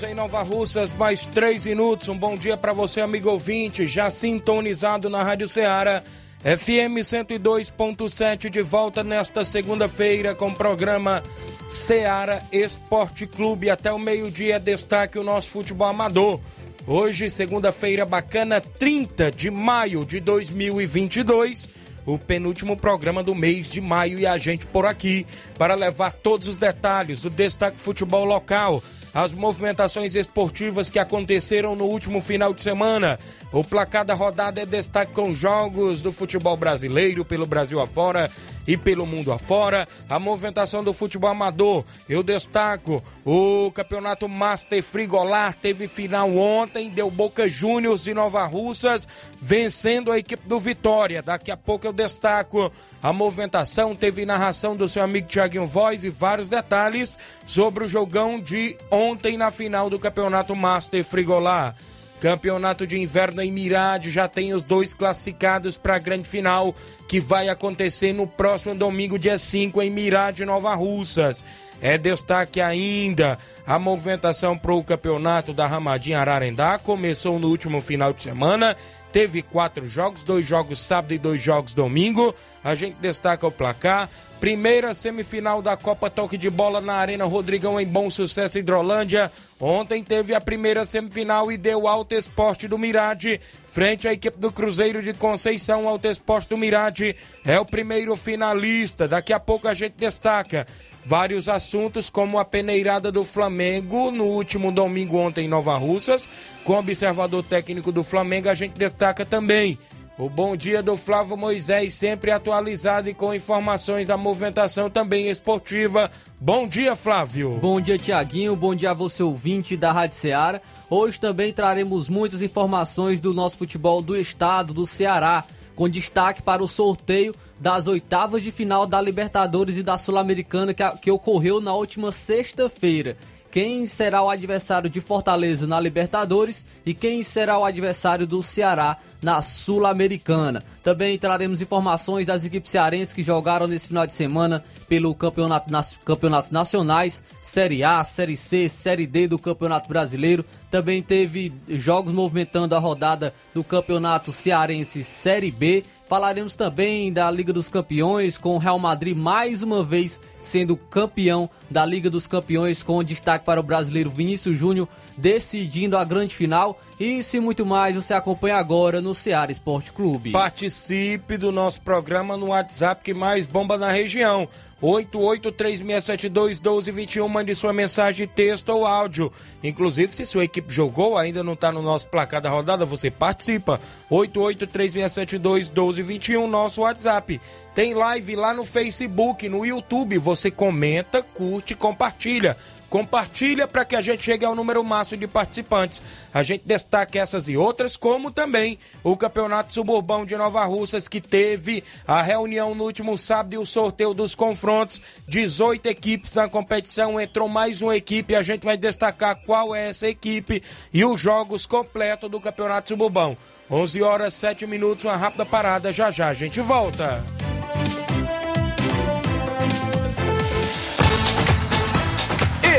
11 horas em Nova Russas, mais 3 minutos. Um bom dia para você, amigo ouvinte, já sintonizado na Rádio Ceará. FM 102.7 de volta nesta segunda-feira com o programa Ceará Esporte Clube. Até o meio-dia, destaque o nosso futebol amador. Hoje, segunda-feira bacana, 30 de maio de 2022 o penúltimo programa do mês de maio e a gente por aqui para levar todos os detalhes do destaque futebol local as movimentações esportivas que aconteceram no último final de semana. O placar da rodada é destaque com jogos do futebol brasileiro pelo Brasil afora e pelo mundo afora. A movimentação do futebol amador, eu destaco o campeonato Master Frigolar teve final ontem, deu Boca Juniors de Nova Russas vencendo a equipe do Vitória. Daqui a pouco eu destaco a movimentação, teve narração do seu amigo Thiaguinho Voz e vários detalhes sobre o jogão de ontem na final do campeonato Master Frigolar. Campeonato de Inverno em Mirade já tem os dois classificados para a grande final que vai acontecer no próximo domingo, dia 5, em Mirade, Nova Russas. É destaque ainda a movimentação para o campeonato da Ramadinha Ararendá. Começou no último final de semana. Teve quatro jogos, dois jogos sábado e dois jogos domingo. A gente destaca o placar. Primeira semifinal da Copa Toque de Bola na Arena Rodrigão em Bom Sucesso Hidrolândia. Ontem teve a primeira semifinal e deu Alto Esporte do Mirade frente à equipe do Cruzeiro de Conceição. Alto Esporte do Mirade é o primeiro finalista. Daqui a pouco a gente destaca vários assuntos, como a peneirada do Flamengo no último domingo ontem em Nova Russas. Com o observador técnico do Flamengo, a gente destaca também o bom dia do Flávio Moisés, sempre atualizado e com informações da movimentação também esportiva. Bom dia, Flávio. Bom dia, Tiaguinho. Bom dia a você, ouvinte da Rádio Ceará. Hoje também traremos muitas informações do nosso futebol do estado, do Ceará, com destaque para o sorteio das oitavas de final da Libertadores e da Sul-Americana que, que ocorreu na última sexta-feira. Quem será o adversário de Fortaleza na Libertadores e quem será o adversário do Ceará na Sul-Americana. Também traremos informações das equipes cearenses que jogaram nesse final de semana pelo campeonato nas, campeonatos nacionais, Série A, Série C, Série D do Campeonato Brasileiro. Também teve jogos movimentando a rodada do Campeonato Cearense Série B Falaremos também da Liga dos Campeões, com o Real Madrid mais uma vez sendo campeão da Liga dos Campeões, com destaque para o brasileiro Vinícius Júnior decidindo a grande final. Isso e muito mais você acompanha agora no Ceará Esporte Clube. Participe do nosso programa no WhatsApp que mais bomba na região. 8836721221, mande sua mensagem, texto ou áudio. Inclusive, se sua equipe jogou, ainda não está no nosso placar da rodada, você participa. 8836721221, nosso WhatsApp. Tem live lá no Facebook, no YouTube. Você comenta, curte, compartilha. Compartilha para que a gente chegue ao número máximo de participantes. A gente destaca essas e outras, como também o Campeonato Suburbão de Nova Russas, que teve a reunião no último sábado e o sorteio dos confrontos. 18 equipes na competição, entrou mais uma equipe. A gente vai destacar qual é essa equipe e os jogos completos do Campeonato Suburbão. 11 horas 7 minutos, uma rápida parada. Já já a gente volta.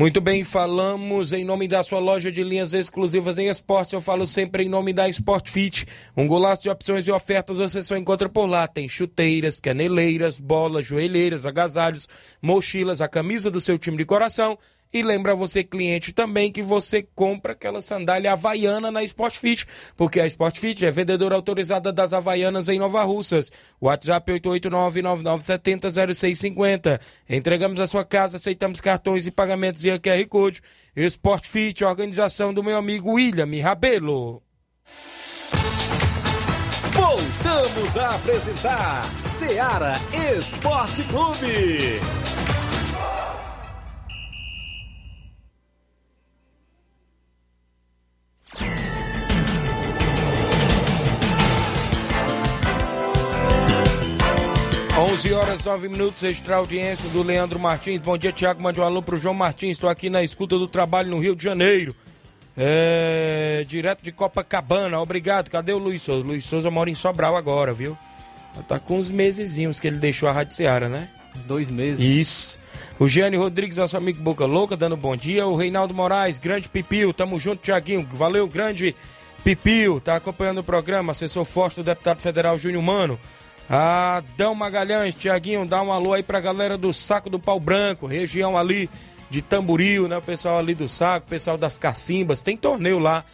Muito bem, falamos em nome da sua loja de linhas exclusivas em esportes. Eu falo sempre em nome da Sport Fit. Um golaço de opções e ofertas você só encontra por lá. Tem chuteiras, caneleiras, bolas, joelheiras, agasalhos, mochilas, a camisa do seu time de coração. E lembra você, cliente, também que você compra aquela sandália havaiana na Sport Fit, porque a Sport Fit é vendedora autorizada das Havaianas em Nova Russas. WhatsApp 889-9970-0650. Entregamos a sua casa, aceitamos cartões e pagamentos via QR Code. Sport Fit, organização do meu amigo William Rabelo. Voltamos a apresentar Seara Esporte Clube. 11 horas 9 minutos, extra audiência do Leandro Martins. Bom dia, Tiago. Mande um alô pro João Martins. Estou aqui na escuta do trabalho no Rio de Janeiro. É, direto de Copacabana. Obrigado. Cadê o Luiz Souza? Luiz Souza mora em Sobral agora, viu? Tá com uns mesezinhos que ele deixou a Rádio Seara, né? Dois meses. Isso. O Giane Rodrigues, nosso amigo Boca Louca, dando bom dia. O Reinaldo Moraes, grande Pipio. Tamo junto, Tiaguinho. Valeu, grande Pipio. Tá acompanhando o programa. Assessor forte do deputado federal Júnior Mano. Adão Magalhães, Tiaguinho, dá um alô aí pra galera do Saco do Pau Branco, região ali de Tamboril, né? O pessoal ali do Saco, o pessoal das Cacimbas. Tem torneio lá,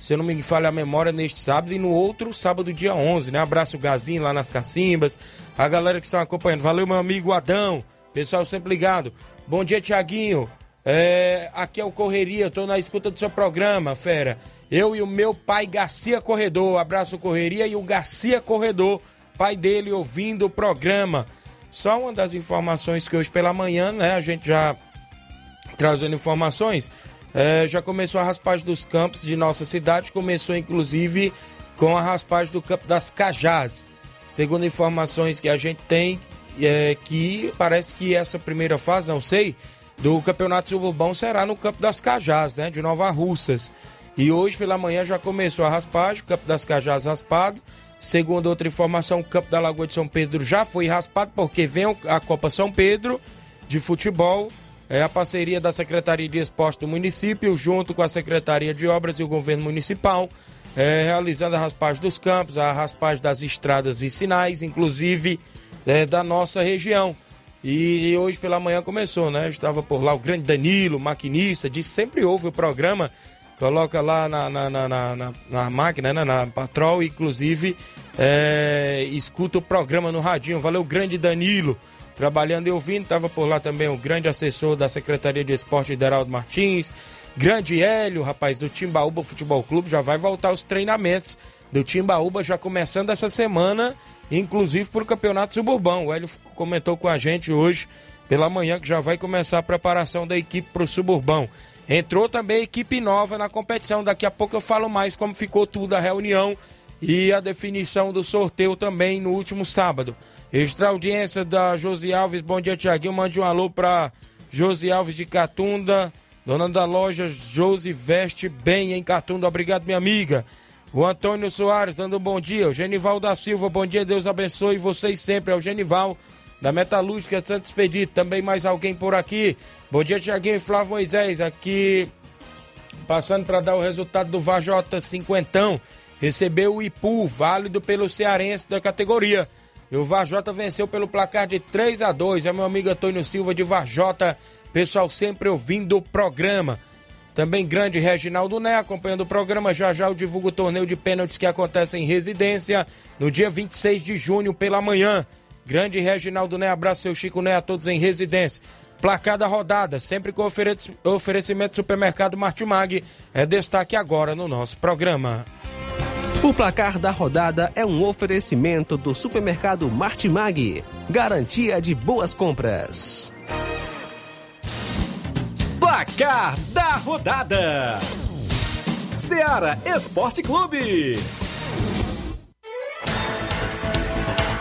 se eu não me falha a memória, neste sábado e no outro sábado, dia 11, né? Abraço Gazinho lá nas Cacimbas, a galera que estão acompanhando. Valeu, meu amigo Adão, pessoal sempre ligado. Bom dia, Tiaguinho. É, aqui é o Correria, tô na escuta do seu programa, fera. Eu e o meu pai Garcia Corredor. Abraço Correria e o Garcia Corredor pai dele ouvindo o programa. Só uma das informações que hoje pela manhã, né, a gente já trazendo informações, é, já começou a raspagem dos campos de nossa cidade, começou inclusive com a raspagem do campo das Cajás. Segundo informações que a gente tem, é, que parece que essa primeira fase, não sei, do Campeonato Suburbão será no campo das Cajás, né, de Nova Russas. E hoje pela manhã já começou a raspagem, o campo das Cajás raspado. Segundo outra informação, o campo da Lagoa de São Pedro já foi raspado porque vem a Copa São Pedro de futebol. É a parceria da Secretaria de Esporte do município, junto com a Secretaria de Obras e o governo municipal, é, realizando a raspagem dos campos, a raspagem das estradas vicinais, inclusive é, da nossa região. E hoje pela manhã começou, né? Estava por lá o grande Danilo, maquinista, disse sempre ouve o programa coloca lá na, na, na, na, na máquina, né, na patrol, inclusive é, escuta o programa no radinho. Valeu, grande Danilo, trabalhando e ouvindo. Estava por lá também o grande assessor da Secretaria de Esporte, Hideraldo Martins. Grande Hélio, rapaz, do Timbaúba Futebol Clube, já vai voltar os treinamentos do Timbaúba já começando essa semana, inclusive para o Campeonato Suburbão. O Hélio comentou com a gente hoje pela manhã que já vai começar a preparação da equipe para o Suburbão. Entrou também equipe nova na competição. Daqui a pouco eu falo mais como ficou tudo a reunião e a definição do sorteio também no último sábado. Extra audiência da Josi Alves. Bom dia, Tiaguinho. Mande um alô para Josi Alves de Catunda. Dona da loja Josi Veste Bem em Catunda. Obrigado, minha amiga. O Antônio Soares dando um bom dia. O Genival da Silva, bom dia, Deus abençoe vocês sempre. É o Genival da Metalúrgica Santos Expedito. Também mais alguém por aqui. Bom dia, Tiaguinho e Flávio Moisés. Aqui passando para dar o resultado do Vajota Cinquentão. Recebeu o Ipu, válido pelo cearense da categoria. E o Vajota venceu pelo placar de 3 a 2 É meu amigo Antônio Silva de Vajota. Pessoal sempre ouvindo o programa. Também grande Reginaldo Né acompanhando o programa. Já já eu divulgo o torneio de pênaltis que acontece em residência no dia 26 de junho pela manhã. Grande Reginaldo Né, abraço seu Chico Né a todos em residência. Placar da rodada, sempre com oferecimento do supermercado Martimag, é destaque agora no nosso programa. O placar da rodada é um oferecimento do supermercado Martimag. Garantia de boas compras. Placar da rodada: Seara Esporte Clube.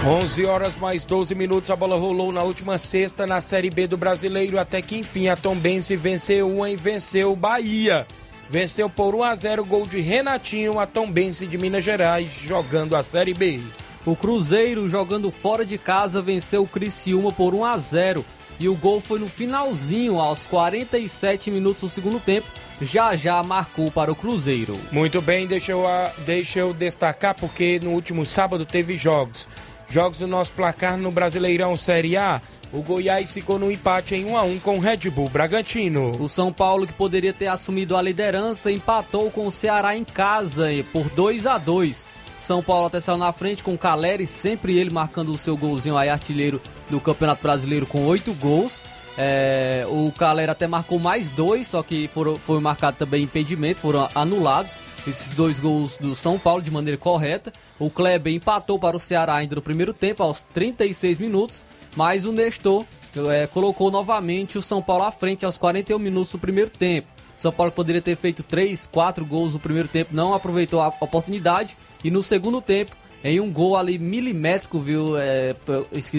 11 horas mais 12 minutos, a bola rolou na última sexta na Série B do Brasileiro, até que enfim a Tombense venceu uma e venceu o Bahia. Venceu por 1 a 0 gol de Renatinho, a Tombense de Minas Gerais, jogando a Série B. O Cruzeiro, jogando fora de casa, venceu o Criciúma por 1 a 0 e o gol foi no finalzinho, aos 47 minutos do segundo tempo. Já já marcou para o Cruzeiro. Muito bem, deixa eu, deixa eu destacar porque no último sábado teve jogos. Jogos do nosso placar no Brasileirão Série A. O Goiás ficou no empate em 1 a 1 com o Red Bull Bragantino. O São Paulo, que poderia ter assumido a liderança, empatou com o Ceará em casa por 2 a 2. São Paulo até saiu na frente com o Caleri, sempre ele marcando o seu golzinho aí, artilheiro do Campeonato Brasileiro com oito gols. É, o Caleri até marcou mais dois, só que foram, foi marcado também impedimento, foram anulados esses dois gols do São Paulo de maneira correta. O Kleber empatou para o Ceará ainda no primeiro tempo, aos 36 minutos, mas o Nestor é, colocou novamente o São Paulo à frente aos 41 minutos do primeiro tempo. O São Paulo poderia ter feito 3, 4 gols no primeiro tempo, não aproveitou a oportunidade. E no segundo tempo, em um gol ali milimétrico, viu? É,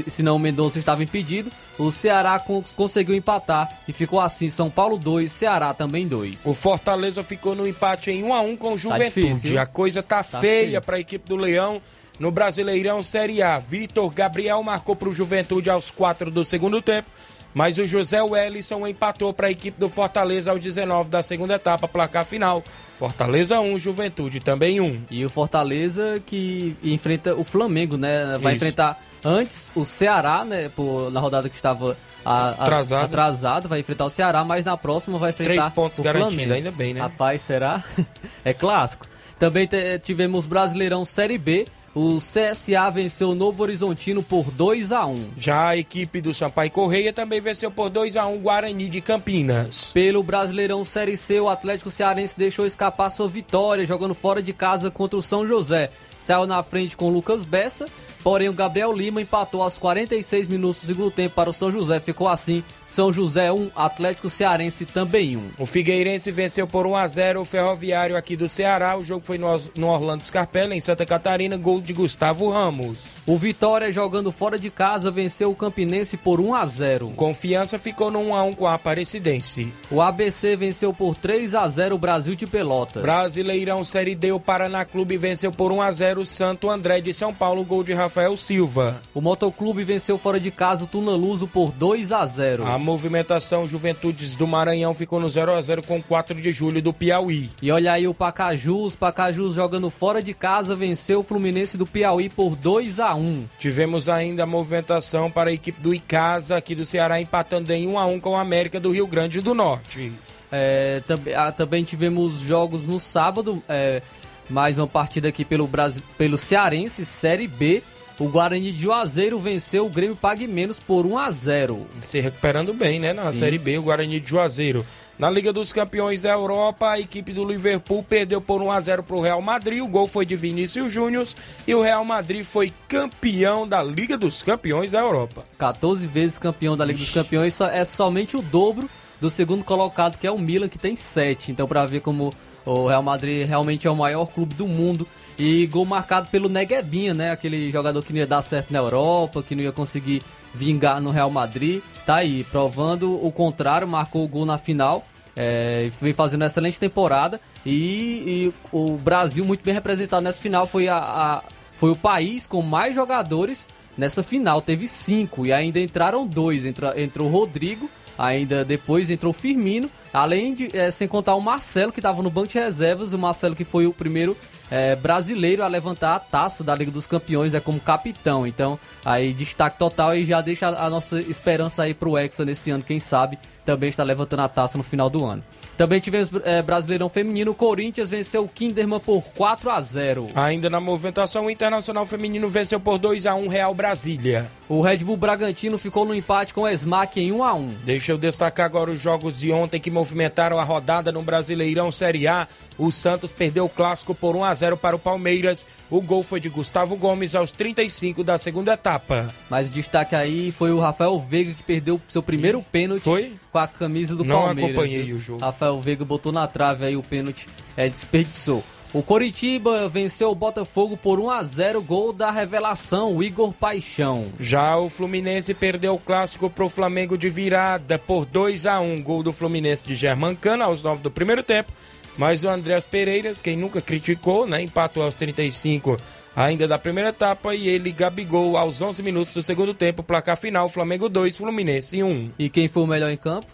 senão o Mendonça estava impedido. O Ceará conseguiu empatar e ficou assim: São Paulo 2, Ceará também 2. O Fortaleza ficou no empate em 1 a 1 com o Juventude. Tá difícil, a coisa tá, tá feia para a equipe do Leão no Brasileirão Série A. Vitor Gabriel marcou para o Juventude aos 4 do segundo tempo. Mas o José Wellison empatou para a equipe do Fortaleza aos 19 da segunda etapa, placar final. Fortaleza 1, Juventude também 1. E o Fortaleza que enfrenta o Flamengo, né? Vai Isso. enfrentar antes o Ceará, né? Por, na rodada que estava a, a, atrasado. atrasado. Vai enfrentar o Ceará, mas na próxima vai enfrentar Três pontos garantidos, ainda bem, né? Rapaz, será? é clássico. Também tivemos Brasileirão Série B. O CSA venceu o Novo Horizontino por 2 a 1 Já a equipe do Sampaio Correia também venceu por 2 a 1 Guarani de Campinas. Pelo Brasileirão Série C, o Atlético Cearense deixou escapar sua vitória jogando fora de casa contra o São José. Saiu na frente com o Lucas Bessa Porém, o Gabriel Lima empatou aos 46 minutos do segundo tempo para o São José. Ficou assim: São José 1, Atlético Cearense também 1. O Figueirense venceu por 1 a 0 o Ferroviário aqui do Ceará. O jogo foi no Orlando Scarpella, em Santa Catarina, gol de Gustavo Ramos. O Vitória, jogando fora de casa, venceu o Campinense por 1 a 0. Confiança ficou no 1 a 1 com a Aparecidense. O ABC venceu por 3 a 0 o Brasil de Pelotas. Brasileirão Série D, o Paraná Clube venceu por 1 a 0 o Santo André de São Paulo, gol de Rafael Rafael Silva. O Motoclube venceu fora de casa o Tunaluso por 2 a 0. A movimentação Juventudes do Maranhão ficou no 0 a 0 com 4 de julho do Piauí. E olha aí o Pacajus, Pacajus jogando fora de casa venceu o Fluminense do Piauí por 2 a 1. Tivemos ainda a movimentação para a equipe do Icasa aqui do Ceará empatando em 1 a 1 com o América do Rio Grande do Norte. É, também, ah, também tivemos jogos no sábado, é, mais uma partida aqui pelo, Brasil, pelo Cearense, Série B. O Guarani de Juazeiro venceu o Grêmio Pague Menos por 1 a 0 Se recuperando bem, né? Na Sim. Série B, o Guarani de Juazeiro. Na Liga dos Campeões da Europa, a equipe do Liverpool perdeu por 1 a 0 para o Real Madrid. O gol foi de Vinícius Júnior e o Real Madrid foi campeão da Liga dos Campeões da Europa. 14 vezes campeão da Liga Ixi. dos Campeões é somente o dobro do segundo colocado, que é o Milan, que tem 7. Então, para ver como o Real Madrid realmente é o maior clube do mundo e gol marcado pelo Neguebinha, né? Aquele jogador que não ia dar certo na Europa, que não ia conseguir vingar no Real Madrid. Tá aí, provando o contrário, marcou o gol na final. É, vem fazendo uma excelente temporada. E, e, o Brasil, muito bem representado nessa final, foi, a, a, foi o país com mais jogadores nessa final. Teve cinco e ainda entraram dois. Entrou, o Rodrigo, ainda depois entrou o Firmino. Além de, é, sem contar o Marcelo, que estava no banco de reservas. O Marcelo, que foi o primeiro é, brasileiro a levantar a taça da Liga dos Campeões é como capitão. Então, aí destaque total e já deixa a, nossa esperança aí pro Hexa nesse ano, quem sabe também está levantando a taça no final do ano. Também tivemos é, Brasileirão Feminino, o Corinthians venceu o Kinderman por 4 a 0 Ainda na movimentação, o Internacional Feminino venceu por 2 a 1 Real Brasília. O Red Bull Bragantino ficou no empate com o Smack em 1 a 1 Deixa eu destacar agora os jogos de ontem que movimentaram a rodada no Brasileirão Série A. O Santos perdeu o clássico por 1 a 0 para o Palmeiras. O gol foi de Gustavo Gomes aos 35 da segunda etapa. Mas o destaque aí foi o Rafael Veiga que perdeu seu primeiro pênalti Foi? Com a camisa do Não Palmeiras. acompanhei viu? o jogo. Rafael Veiga botou na trave aí o pênalti, é, desperdiçou. O Coritiba venceu o Botafogo por 1 a 0 gol da revelação, o Igor Paixão. Já o Fluminense perdeu o clássico pro Flamengo de virada por 2 a 1 Gol do Fluminense de Germancana aos 9 do primeiro tempo. Mas o Andreas Pereiras, quem nunca criticou, né? Empatou aos 35 ainda da primeira etapa. E ele, Gabigol, aos 11 minutos do segundo tempo. Placar final: Flamengo 2, Fluminense 1. E quem foi o melhor em campo?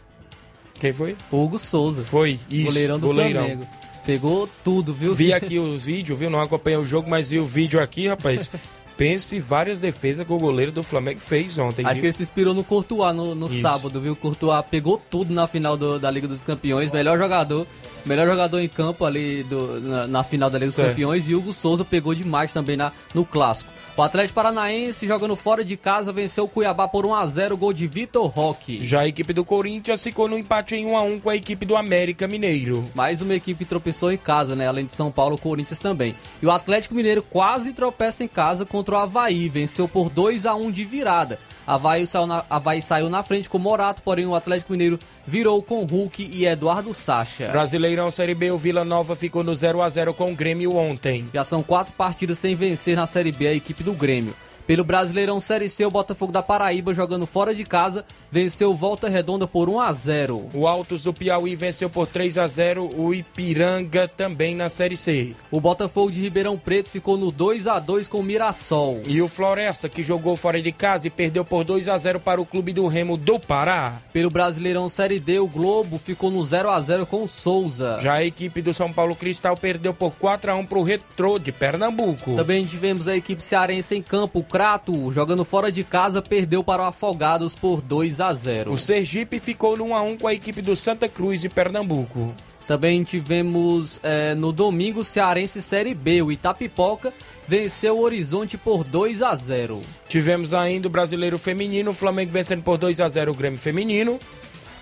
Quem foi? Hugo Souza. Foi, isso. goleirão do goleirão. Flamengo. Pegou tudo, viu? Vi aqui os vídeos, viu? Não acompanhei o jogo, mas vi o vídeo aqui, rapaz. Pense várias defesas que o goleiro do Flamengo fez ontem. Acho viu? que ele se inspirou no Courtois no, no sábado, viu? O Courtois pegou tudo na final do- da Liga dos Campeões, melhor jogador, melhor jogador em campo ali do- na, na final da Liga dos Certo. Campeões e Hugo Souza pegou demais também na, no clássico. O Atlético Paranaense jogando fora de casa venceu o Cuiabá por 1 a 0 gol de Vitor Roque. Já a equipe do Corinthians ficou no empate em 1 a 1 com a equipe do América Mineiro. Mais uma equipe tropeçou em casa, né? Além de São Paulo, o Corinthians também. E o Atlético Mineiro quase tropeça em casa contra o Havaí. Venceu por 2 a 1 de virada. Havaí saiu, na, Havaí saiu na frente com Morato, porém o Atlético Mineiro virou com Hulk e Eduardo Sacha. Brasileirão Série B, o Vila Nova ficou no 0 a 0 com o Grêmio ontem. Já são quatro partidas sem vencer na Série B a equipe do Grêmio. Pelo Brasileirão Série C, o Botafogo da Paraíba, jogando fora de casa, venceu Volta Redonda por 1 a 0 O Altos do Piauí venceu por 3 a 0 o Ipiranga também na Série C. O Botafogo de Ribeirão Preto ficou no 2 a 2 com o Mirassol. E o Floresta, que jogou fora de casa e perdeu por 2 a 0 para o Clube do Remo do Pará. Pelo Brasileirão Série D, o Globo ficou no 0 a 0 com o Souza. Já a equipe do São Paulo Cristal perdeu por 4 a 1 para o Retrô de Pernambuco. Também tivemos a equipe cearense em campo, o Crato, jogando fora de casa, perdeu para o Afogados por 2 a 0 O Sergipe ficou no 1 a 1 com a equipe do Santa Cruz de Pernambuco. Também tivemos eh, no domingo Cearense Série B. O Itapipoca venceu o Horizonte por 2 a 0 Tivemos ainda o Brasileiro Feminino, o Flamengo vencendo por 2 a 0 o Grêmio Feminino.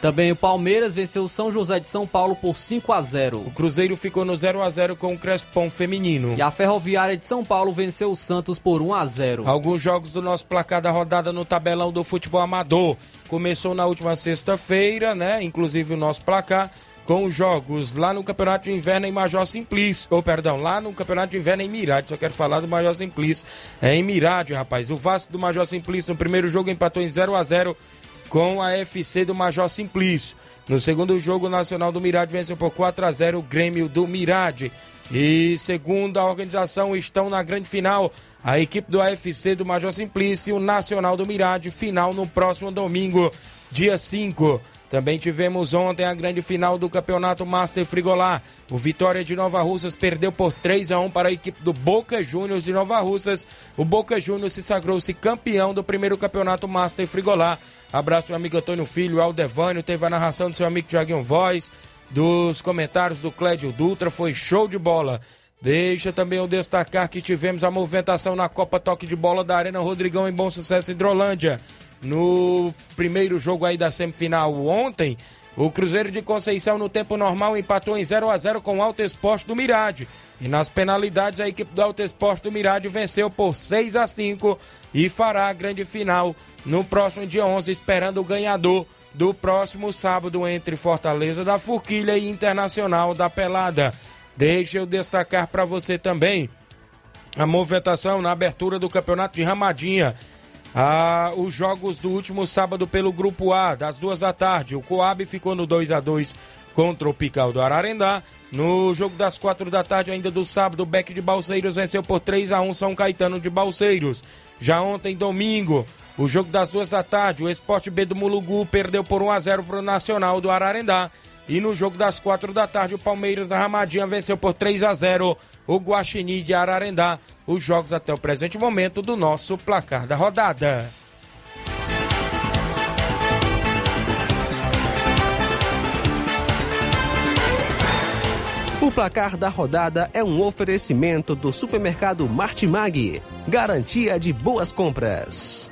Também o Palmeiras venceu o São José de São Paulo por 5 a 0 O Cruzeiro ficou no 0 a 0 com o Crespon Feminino. E a Ferroviária de São Paulo venceu o Santos por 1 a 0 Alguns jogos do nosso placar da rodada no tabelão do futebol amador. Começou na última sexta-feira, né? Inclusive o nosso placar com os jogos lá no Campeonato de Inverno em Major Simplício. Ou, perdão, lá no Campeonato de Inverno em Mirade. Só quero falar do Major Simplício. É em Mirade, rapaz. O Vasco do Major Simplício no primeiro jogo empatou em 0 a 0 com a FC do Major Simplício. No segundo jogo, o Nacional do Mirade venceu por 4 a 0 o Grêmio do Mirade. E segundo a organização, estão na grande final a equipe do AFC do Major Simplício e o Nacional do Mirade, final no próximo domingo, dia 5. Também tivemos ontem a grande final do Campeonato Master Frigolar. O Vitória de Nova Russas perdeu por 3 a 1 para a equipe do Boca Juniors de Nova Russas. O Boca Juniors se sagrou-se campeão do primeiro Campeonato Master Frigolar. Abraço meu amigo Antônio Filho, Aldevânio, teve a narração do seu amigo Tiaguinho Voz, dos comentários do Clédio Dutra, foi show de bola. Deixa também eu destacar que tivemos a movimentação na Copa Toque de Bola da Arena Rodrigão em Bom Sucesso Hidrolândia. No primeiro jogo aí da semifinal ontem, o Cruzeiro de Conceição no tempo normal empatou em 0 a 0 com o Alto Esporte do Mirade. E nas penalidades a equipe do Alto Esporte do Mirade venceu por 6 a 5 e fará a grande final no próximo dia 11, esperando o ganhador do próximo sábado entre Fortaleza da Forquilha e Internacional da Pelada. Deixa eu destacar para você também a movimentação na abertura do Campeonato de Ramadinha. Ah, os jogos do último sábado pelo Grupo A, das duas da tarde. O Coab ficou no 2 a 2 contra o Pical do Ararendá. No jogo das quatro da tarde, ainda do sábado, o Beck de Balseiros venceu por 3 a 1 São Caetano de Balseiros. Já ontem, domingo, o jogo das duas da tarde, o Esporte B do Mulugu perdeu por 1 a 0 para o Nacional do Ararendá. E no jogo das quatro da tarde, o Palmeiras da Ramadinha venceu por 3 a 0 o Guaxini de Ararendá. Os jogos até o presente momento do nosso placar da rodada. O placar da rodada é um oferecimento do supermercado Martimag, garantia de boas compras.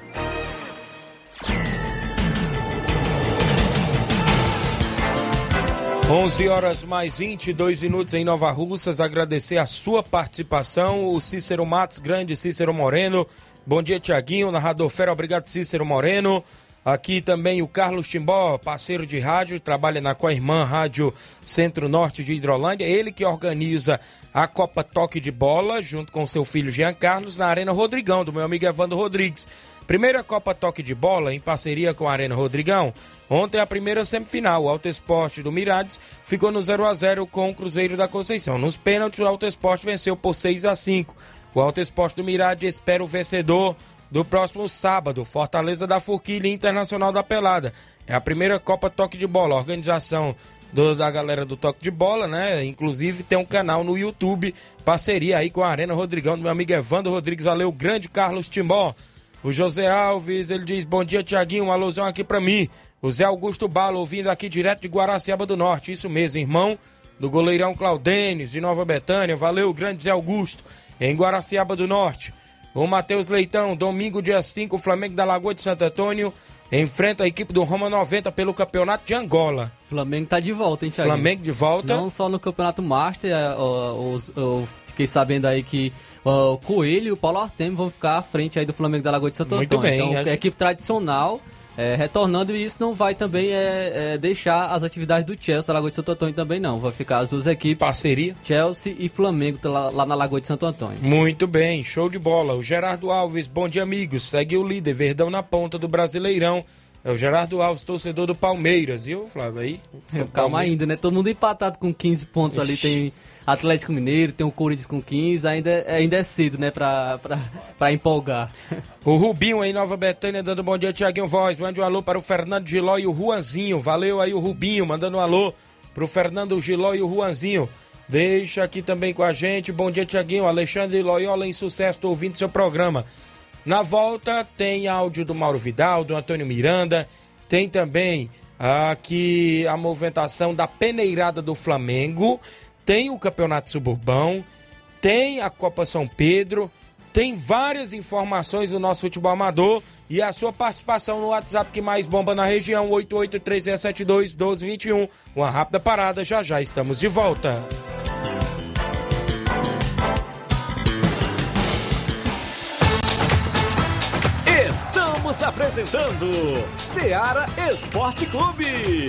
11 horas mais 22 minutos em Nova Russas. Agradecer a sua participação. O Cícero Matos, grande Cícero Moreno. Bom dia, Tiaguinho, narrador fera. Obrigado, Cícero Moreno. Aqui também o Carlos Timbó, parceiro de rádio, trabalha na Coirmã Rádio Centro-Norte de Hidrolândia. Ele que organiza a Copa Toque de Bola, junto com seu filho Jean Carlos, na Arena Rodrigão, do meu amigo Evandro Rodrigues. Primeira Copa Toque de Bola, em parceria com a Arena Rodrigão. Ontem a primeira semifinal, o Alto Esporte do Mirades ficou no 0 a 0 com o Cruzeiro da Conceição. Nos pênaltis, o Alto Esporte venceu por 6 a 5 O Alto Esporte do Mirades espera o vencedor do próximo sábado, Fortaleza da Forquilha Internacional da Pelada. É a primeira Copa Toque de Bola, organização do, da galera do Toque de Bola, né? Inclusive tem um canal no YouTube, parceria aí com a Arena Rodrigão, do meu amigo Evandro Rodrigues, valeu, grande Carlos Timbó. O José Alves, ele diz, bom dia Tiaguinho, uma alusão aqui para mim. O Zé Augusto Balo, ouvindo aqui direto de Guaraciaba do Norte, isso mesmo, irmão do goleirão Claudênis, de Nova Betânia, valeu, grande Zé Augusto, em Guaraciaba do Norte. O Matheus Leitão, domingo, dia 5, o Flamengo da Lagoa de Santo Antônio enfrenta a equipe do Roma 90 pelo Campeonato de Angola. Flamengo tá de volta, hein, Thiago? Flamengo de volta. Não só no Campeonato Master, é, eu fiquei sabendo aí que o Coelho e o Paulo Artemio vão ficar à frente aí do Flamengo da Lagoa de Santo Antônio. Muito bem. Então, é a equipe tradicional é, retornando e isso não vai também é, é, deixar as atividades do Chelsea da Lagoa de Santo Antônio também não. Vai ficar as duas equipes. Parceria. Chelsea e Flamengo lá, lá na Lagoa de Santo Antônio. Muito bem, show de bola. O Gerardo Alves, bom dia amigos. Segue o líder, Verdão na ponta do Brasileirão. É o Gerardo Alves, torcedor do Palmeiras, viu, Flávio? Aí, Calma Palmeiras. ainda, né? Todo mundo empatado com 15 pontos Ixi. ali. Tem Atlético Mineiro, tem o Corinthians com 15, ainda, é, ainda é cedo, né, pra, pra, pra empolgar. O Rubinho aí, Nova Betânia, dando bom dia, Tiaguinho Voz. Mande um alô para o Fernando Giló e o Juanzinho. Valeu aí o Rubinho, mandando um alô pro Fernando Giló e o Juanzinho. Deixa aqui também com a gente. Bom dia, Tiaguinho. Alexandre Loyola em sucesso, tô ouvindo seu programa. Na volta tem áudio do Mauro Vidal, do Antônio Miranda. Tem também aqui a movimentação da peneirada do Flamengo tem o Campeonato Suburbão, tem a Copa São Pedro, tem várias informações do nosso futebol amador e a sua participação no WhatsApp que mais bomba na região, 8836721221. Uma rápida parada, já já estamos de volta. Estamos apresentando Seara Esporte Clube.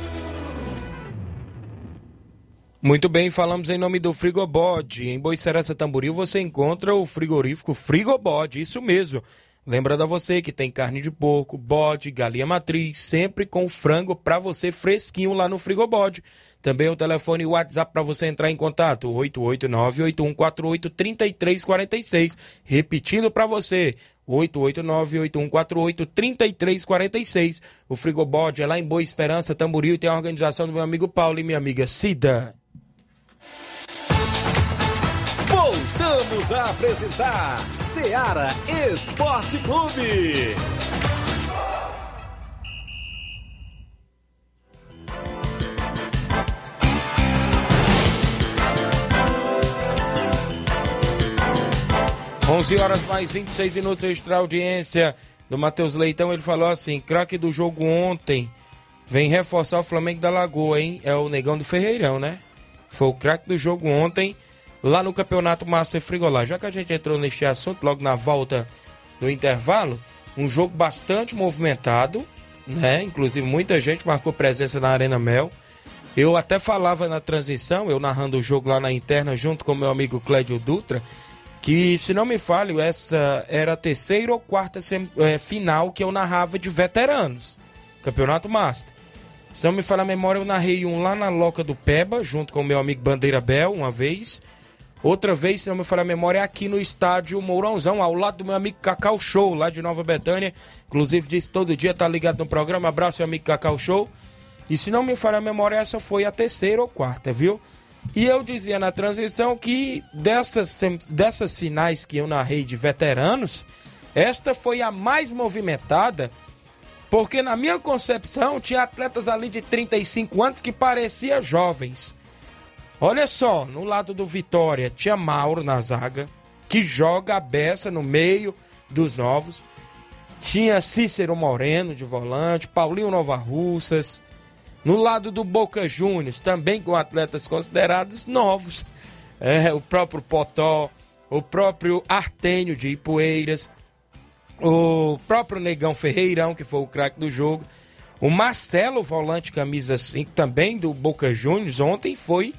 Muito bem, falamos em nome do Frigobode. Em Boicerança Tamboril você encontra o frigorífico Frigobode, isso mesmo. Lembrando a você que tem carne de porco, bode, galinha matriz, sempre com frango para você fresquinho lá no Frigobode. Também o telefone e o WhatsApp para você entrar em contato, 889-8148-3346. Repetindo para você, 889-8148-3346. O Frigobode é lá em Boa Esperança, Tamboril, tem a organização do meu amigo Paulo e minha amiga Cida. Voltamos a apresentar Seara Esporte Clube. 11 horas mais 26 minutos, extra audiência do Matheus Leitão. Ele falou assim: craque do jogo ontem vem reforçar o Flamengo da Lagoa, hein? É o Negão do Ferreirão, né? Foi o craque do jogo ontem lá no Campeonato Master Frigolá. Já que a gente entrou neste assunto, logo na volta do intervalo, um jogo bastante movimentado, né? Inclusive muita gente marcou presença na Arena Mel. Eu até falava na transição, eu narrando o jogo lá na interna junto com meu amigo Clédio Dutra que, se não me falho, essa era a terceira ou quarta eh, final que eu narrava de veteranos. Campeonato Master. Se não me falha a memória, eu narrei um lá na Loca do Peba, junto com meu amigo Bandeira Bel, uma vez. Outra vez, se não me falha a memória, aqui no estádio Mourãozão, ao lado do meu amigo Cacau Show, lá de Nova Betânia. Inclusive, disse todo dia, tá ligado no programa. Abraço, meu amigo Cacau Show. E se não me falha a memória, essa foi a terceira ou quarta, viu? E eu dizia na transição que dessas, dessas finais que eu narrei de veteranos, esta foi a mais movimentada, porque na minha concepção tinha atletas ali de 35 anos que pareciam jovens. Olha só, no lado do Vitória tinha Mauro na zaga, que joga a beça no meio dos novos. Tinha Cícero Moreno de volante, Paulinho Nova Russas. No lado do Boca Juniors, também com atletas considerados novos. É, o próprio Potó, o próprio Artênio de Ipueiras, o próprio Negão Ferreirão, que foi o craque do jogo. O Marcelo, volante camisa 5, também do Boca Juniors, ontem foi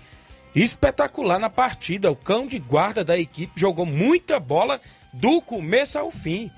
espetacular na partida. O cão de guarda da equipe jogou muita bola do começo ao fim.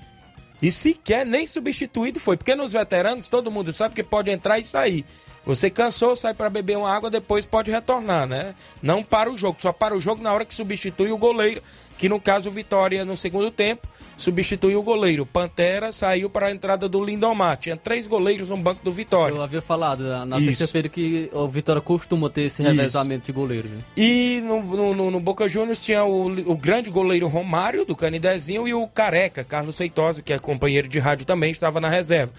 E sequer nem substituído foi, porque nos veteranos todo mundo sabe que pode entrar e sair. Você cansou, sai para beber uma água, depois pode retornar, né? Não para o jogo, só para o jogo na hora que substitui o goleiro, que no caso o Vitória no segundo tempo substituiu o goleiro. Pantera saiu para a entrada do Lindomar. Tinha três goleiros no banco do Vitória. Eu havia falado na, na Isso. sexta-feira que o Vitória costuma ter esse Isso. revezamento de goleiro. Viu? E no, no- no- Boca Juniors tinha o, o grande goleiro Romário, do Canidezinho, e o Careca, Carlos Feitosa, que é companheiro de rádio também, estava na reserva.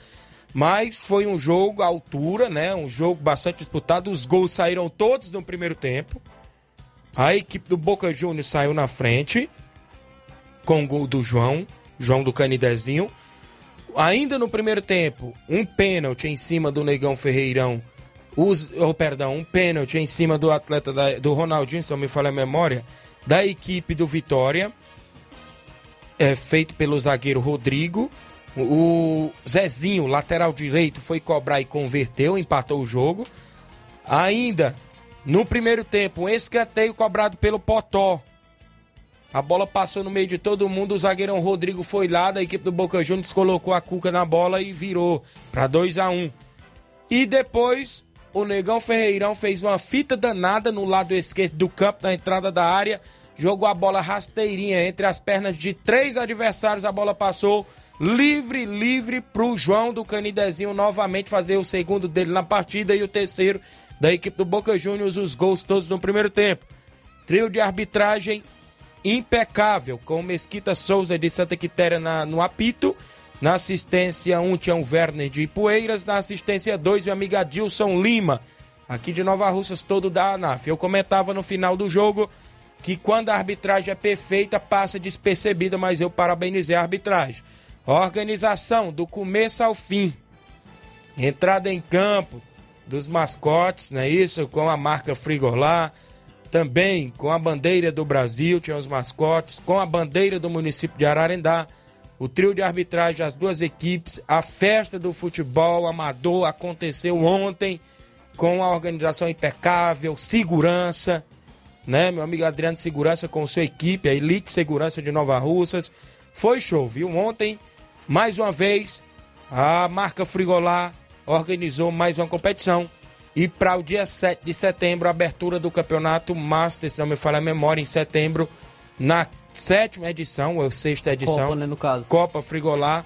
Mas foi um jogo à altura, né? Um jogo bastante disputado. Os gols saíram todos no primeiro tempo. A equipe do Boca Juniors saiu na frente com o gol do João, João do Canidezinho. Ainda no primeiro tempo, um pênalti em cima do Negão Ferreirão. Os, oh, perdão, um pênalti em cima do atleta da- do Ronaldinho, se não me falha a memória, da equipe do Vitória. É feito pelo zagueiro Rodrigo. O Zezinho, lateral direito, foi cobrar e converteu, empatou o jogo. Ainda no primeiro tempo, um escanteio cobrado pelo Potó. A bola passou no meio de todo mundo, o zagueirão Rodrigo foi lá, da equipe do Boca Juniors colocou a cuca na bola e virou para 2 a 1 E depois o Negão Ferreirão fez uma fita danada no lado esquerdo do campo, na entrada da área, jogou a bola rasteirinha entre as pernas de três adversários, a bola passou livre, livre pro João do Canidezinho novamente fazer o segundo dele na partida e o terceiro da equipe do Boca Juniors, os gols todos no primeiro tempo. Trio de arbitragem impecável, com Mesquita Souza de Santa Quitéria na, no apito. Na assistência 1 um, tinha o Werner de Ipueiras. Na assistência 2, meu amigo Adilson Lima, aqui de Nova Russas, todo da ANAF. Eu comentava no final do jogo que quando a arbitragem é perfeita, passa despercebida, mas eu parabenizei a arbitragem. Organização do começo ao fim. Entrada em campo dos mascotes, não é isso? Com a marca Frigolá. Também com a bandeira do Brasil, tinha os mascotes. Com a bandeira do município de Ararendá. O trio de arbitragem, as duas equipes. A festa do futebol amador aconteceu ontem. Com a organização impecável, segurança. Né? Meu amigo Adriano Segurança com sua equipe, a Elite Segurança de Nova Russas. Foi show, viu? Ontem, mais uma vez, a marca Frigolá organizou mais uma competição. E para o dia 7 de setembro, a abertura do campeonato Master, se não me falha a memória, em setembro, na sétima edição, ou sexta edição. Copa, né, no caso. Copa Frigolá.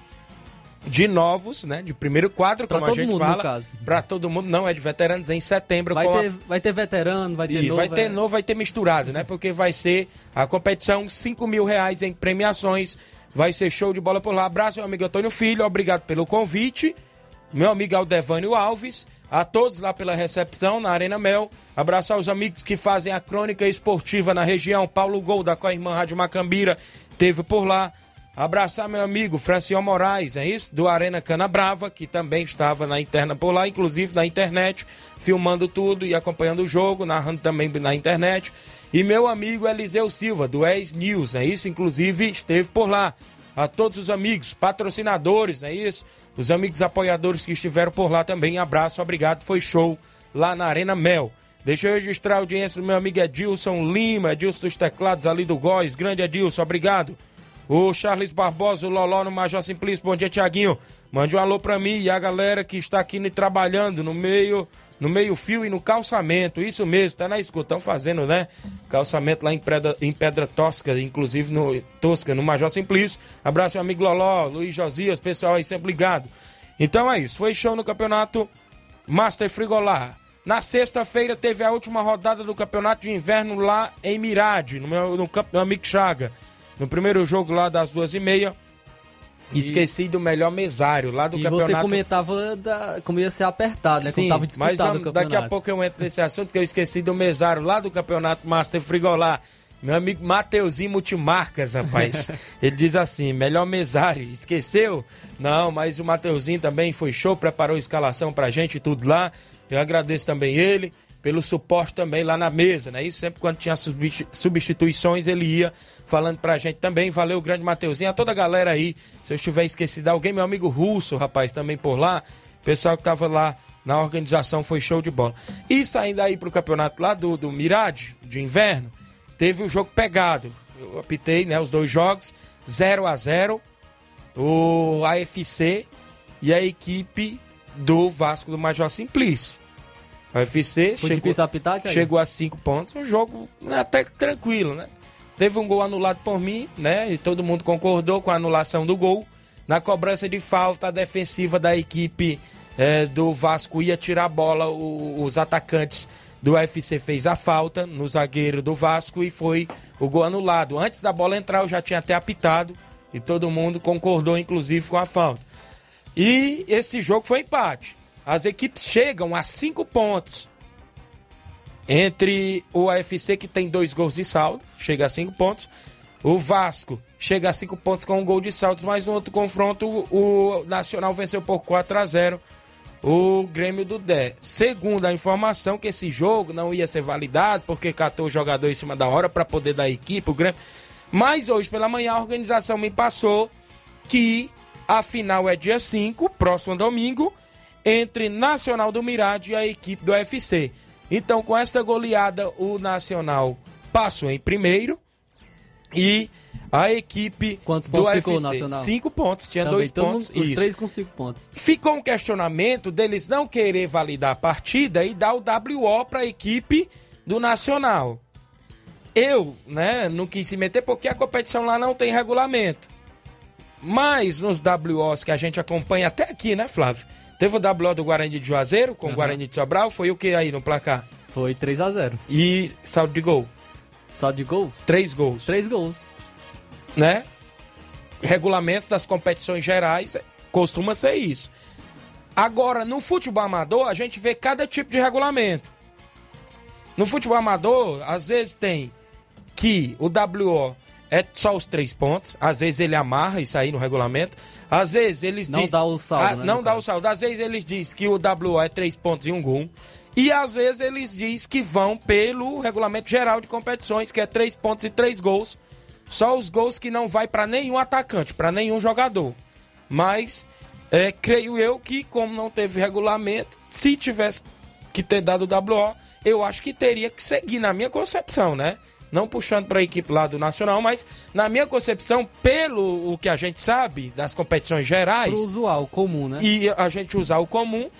De novos, né? De primeiro quadro, Pra como a gente mundo, fala. Pra todo mundo, não, é de veteranos em setembro. Vai com a- ter, vai ter veterano, vai ter novo. vai ter é. novo, vai ter misturado, né? Porque vai ser a competição, 5 mil reais em premiações. Vai ser show de bola por lá. Abraço, meu amigo Antônio Filho. Obrigado pelo convite. Meu amigo Aldevânio Alves. A todos lá pela recepção na Arena Mel. Abraço aos amigos que fazem a crônica esportiva na região. Paulo Gol, da Coirmã Rádio Macambira, teve por lá. Abraçar meu amigo Franciel Moraes, é isso? Do Arena Cana Brava, que também estava na interna por lá, inclusive na internet, filmando tudo e acompanhando o jogo, narrando também na internet. E meu amigo Eliseu Silva, do Ex News, é isso? Inclusive esteve por lá. A todos os amigos, patrocinadores, é isso? Os amigos apoiadores que estiveram por lá também, abraço, obrigado, foi show lá na Arena Mel. Deixa eu registrar a audiência do meu amigo Edilson Lima, Edilson dos Teclados ali do Góis. Grande Edilson, obrigado. O Charles Barbosa, o Loló no Major Simplício. Bom dia, Tiaguinho. Mande um alô pra mim e a galera que está aqui trabalhando no meio no meio fio e no calçamento. Isso mesmo, tá na escuta. Estão fazendo, né? Calçamento lá em Pedra, em Pedra Tosca, inclusive no Tosca, no Major Simplício. Abraço, meu amigo Loló, Luiz Josias, pessoal aí sempre ligado. Então é isso. Foi show no campeonato Master Frigolar. Na sexta-feira teve a última rodada do campeonato de inverno lá em Mirade, no meu, no meu amigo Chaga. No primeiro jogo lá das duas e meia. Esqueci do melhor mesário lá do e campeonato. você comentava da, como ia ser apertado, né? Sim, como tava disputado mas o campeonato. daqui a pouco eu entro nesse assunto que eu esqueci do mesário lá do campeonato Master Frigolar. Meu amigo Mateuzinho Multimarcas, rapaz. Ele diz assim: melhor mesário. Esqueceu? Não, mas o Mateuzinho também foi show, preparou escalação pra gente e tudo lá. Eu agradeço também ele pelo suporte também lá na mesa, né? Isso sempre quando tinha substi- substituições ele ia falando pra gente também. Valeu, grande Mateuzinho, a toda a galera aí. Se eu estiver esquecido alguém, meu amigo Russo, rapaz, também por lá. Pessoal que tava lá na organização foi show de bola. E saindo aí pro campeonato lá do, do Mirade, de inverno, teve o jogo pegado. Eu apitei, né, os dois jogos, 0 a 0 o AFC e a equipe do Vasco do Major Simplício. O AFC Foi chegou, apitar, chegou a cinco pontos, um jogo até que tranquilo, né? Teve um gol anulado por mim, né? E todo mundo concordou com a anulação do gol. Na cobrança de falta, a defensiva da equipe eh, do Vasco ia tirar a bola, o- os atacantes do UFC fez a falta no zagueiro do Vasco e foi o gol anulado. Antes da bola entrar, eu já tinha até apitado e todo mundo concordou, inclusive, com a falta. E esse jogo foi empate. As equipes chegam a cinco pontos entre o AFC, que tem dois gols de saldo, chega a cinco pontos. O Vasco chega a cinco pontos com um gol de saldo, mas no outro confronto o Nacional venceu por 4 a 0 o Grêmio do Dé. Segundo a informação, que esse jogo não ia ser validado porque catou o jogador em cima da hora para poder dar equipe, o Grêmio. Mas hoje pela manhã a organização me passou que a final é dia 5, próximo domingo, entre Nacional do Mirade e a equipe do UFC. Então, com esta goleada, o Nacional passou em primeiro e a equipe Quantos do pontos UFC, ficou o Nacional? cinco pontos, tinha Também, dois todo pontos. Os isso. três com cinco pontos. Ficou um questionamento deles não querer validar a partida e dar o WO para a equipe do Nacional. Eu, né, não quis se meter porque a competição lá não tem regulamento. Mas nos WOs que a gente acompanha até aqui, né, Flávio? Teve o WO do Guarani de Juazeiro com o Aham. Guarani de Sobral, foi o que aí no placar? Foi 3 a 0 E saldo de gol, Saldo de gols? três gols, Três gols. né? Regulamentos das competições gerais é, costuma ser isso. Agora, no futebol amador, a gente vê cada tipo de regulamento. No futebol amador, às vezes tem que o WO é só os três pontos, às vezes ele amarra isso aí no regulamento, às vezes eles Não diz- dá o saldo, Ah, né, não dá caso. o saldo. Às vezes eles dizem que o WO é três pontos e um gol. E às vezes eles dizem que vão pelo regulamento geral de competições, que é três pontos e três gols. Só os gols que não vai para nenhum atacante, para nenhum jogador. Mas é, creio eu que, como não teve regulamento, se tivesse que ter dado o WO, eu acho que teria que seguir, na minha concepção, né? Não puxando para a equipe lá do Nacional, mas na minha concepção, pelo o que a gente sabe das competições gerais, Pro usual, comum, né? e a gente usar o comum,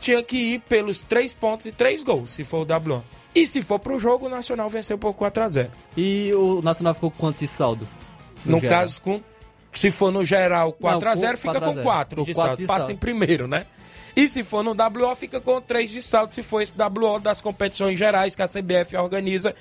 tinha que ir pelos três pontos e três gols, se for o WO. E se for pro jogo, o Nacional venceu por 4 a 0 E o Nacional ficou com quanto de saldo? No geral? caso, com, se for no geral 4 a 0 com fica 4 a com 0. 4 Com de 4 saldo. de Passa saldo. em primeiro, né? E se for no WO, fica com 3 de saldo. Se for esse WO das competições gerais que a CBF organiza,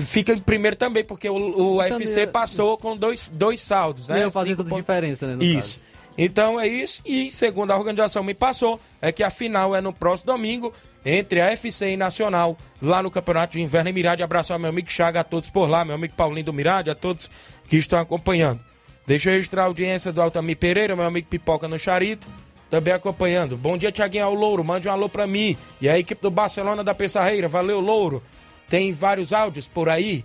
fica em primeiro também, porque o, o Então, UFC né, passou com dois, dois saldos, né? Cinco tanta pontos. diferença, né? no Isso. caso. Então é isso. E segundo a organização me passou, é que a final é no próximo domingo entre a FC e Nacional, lá no Campeonato de Inverno em Mirade. Abraço ao meu amigo Chaga, a todos por lá, meu amigo Paulinho do Mirade, a todos que estão acompanhando. Deixa eu registrar a audiência do Altamir Pereira, meu amigo Pipoca no Charito, também acompanhando. Bom dia, Tiaguinho ao Louro, mande um alô pra mim. E a equipe do Barcelona da Pessarreira, valeu, Louro. Tem vários áudios por aí.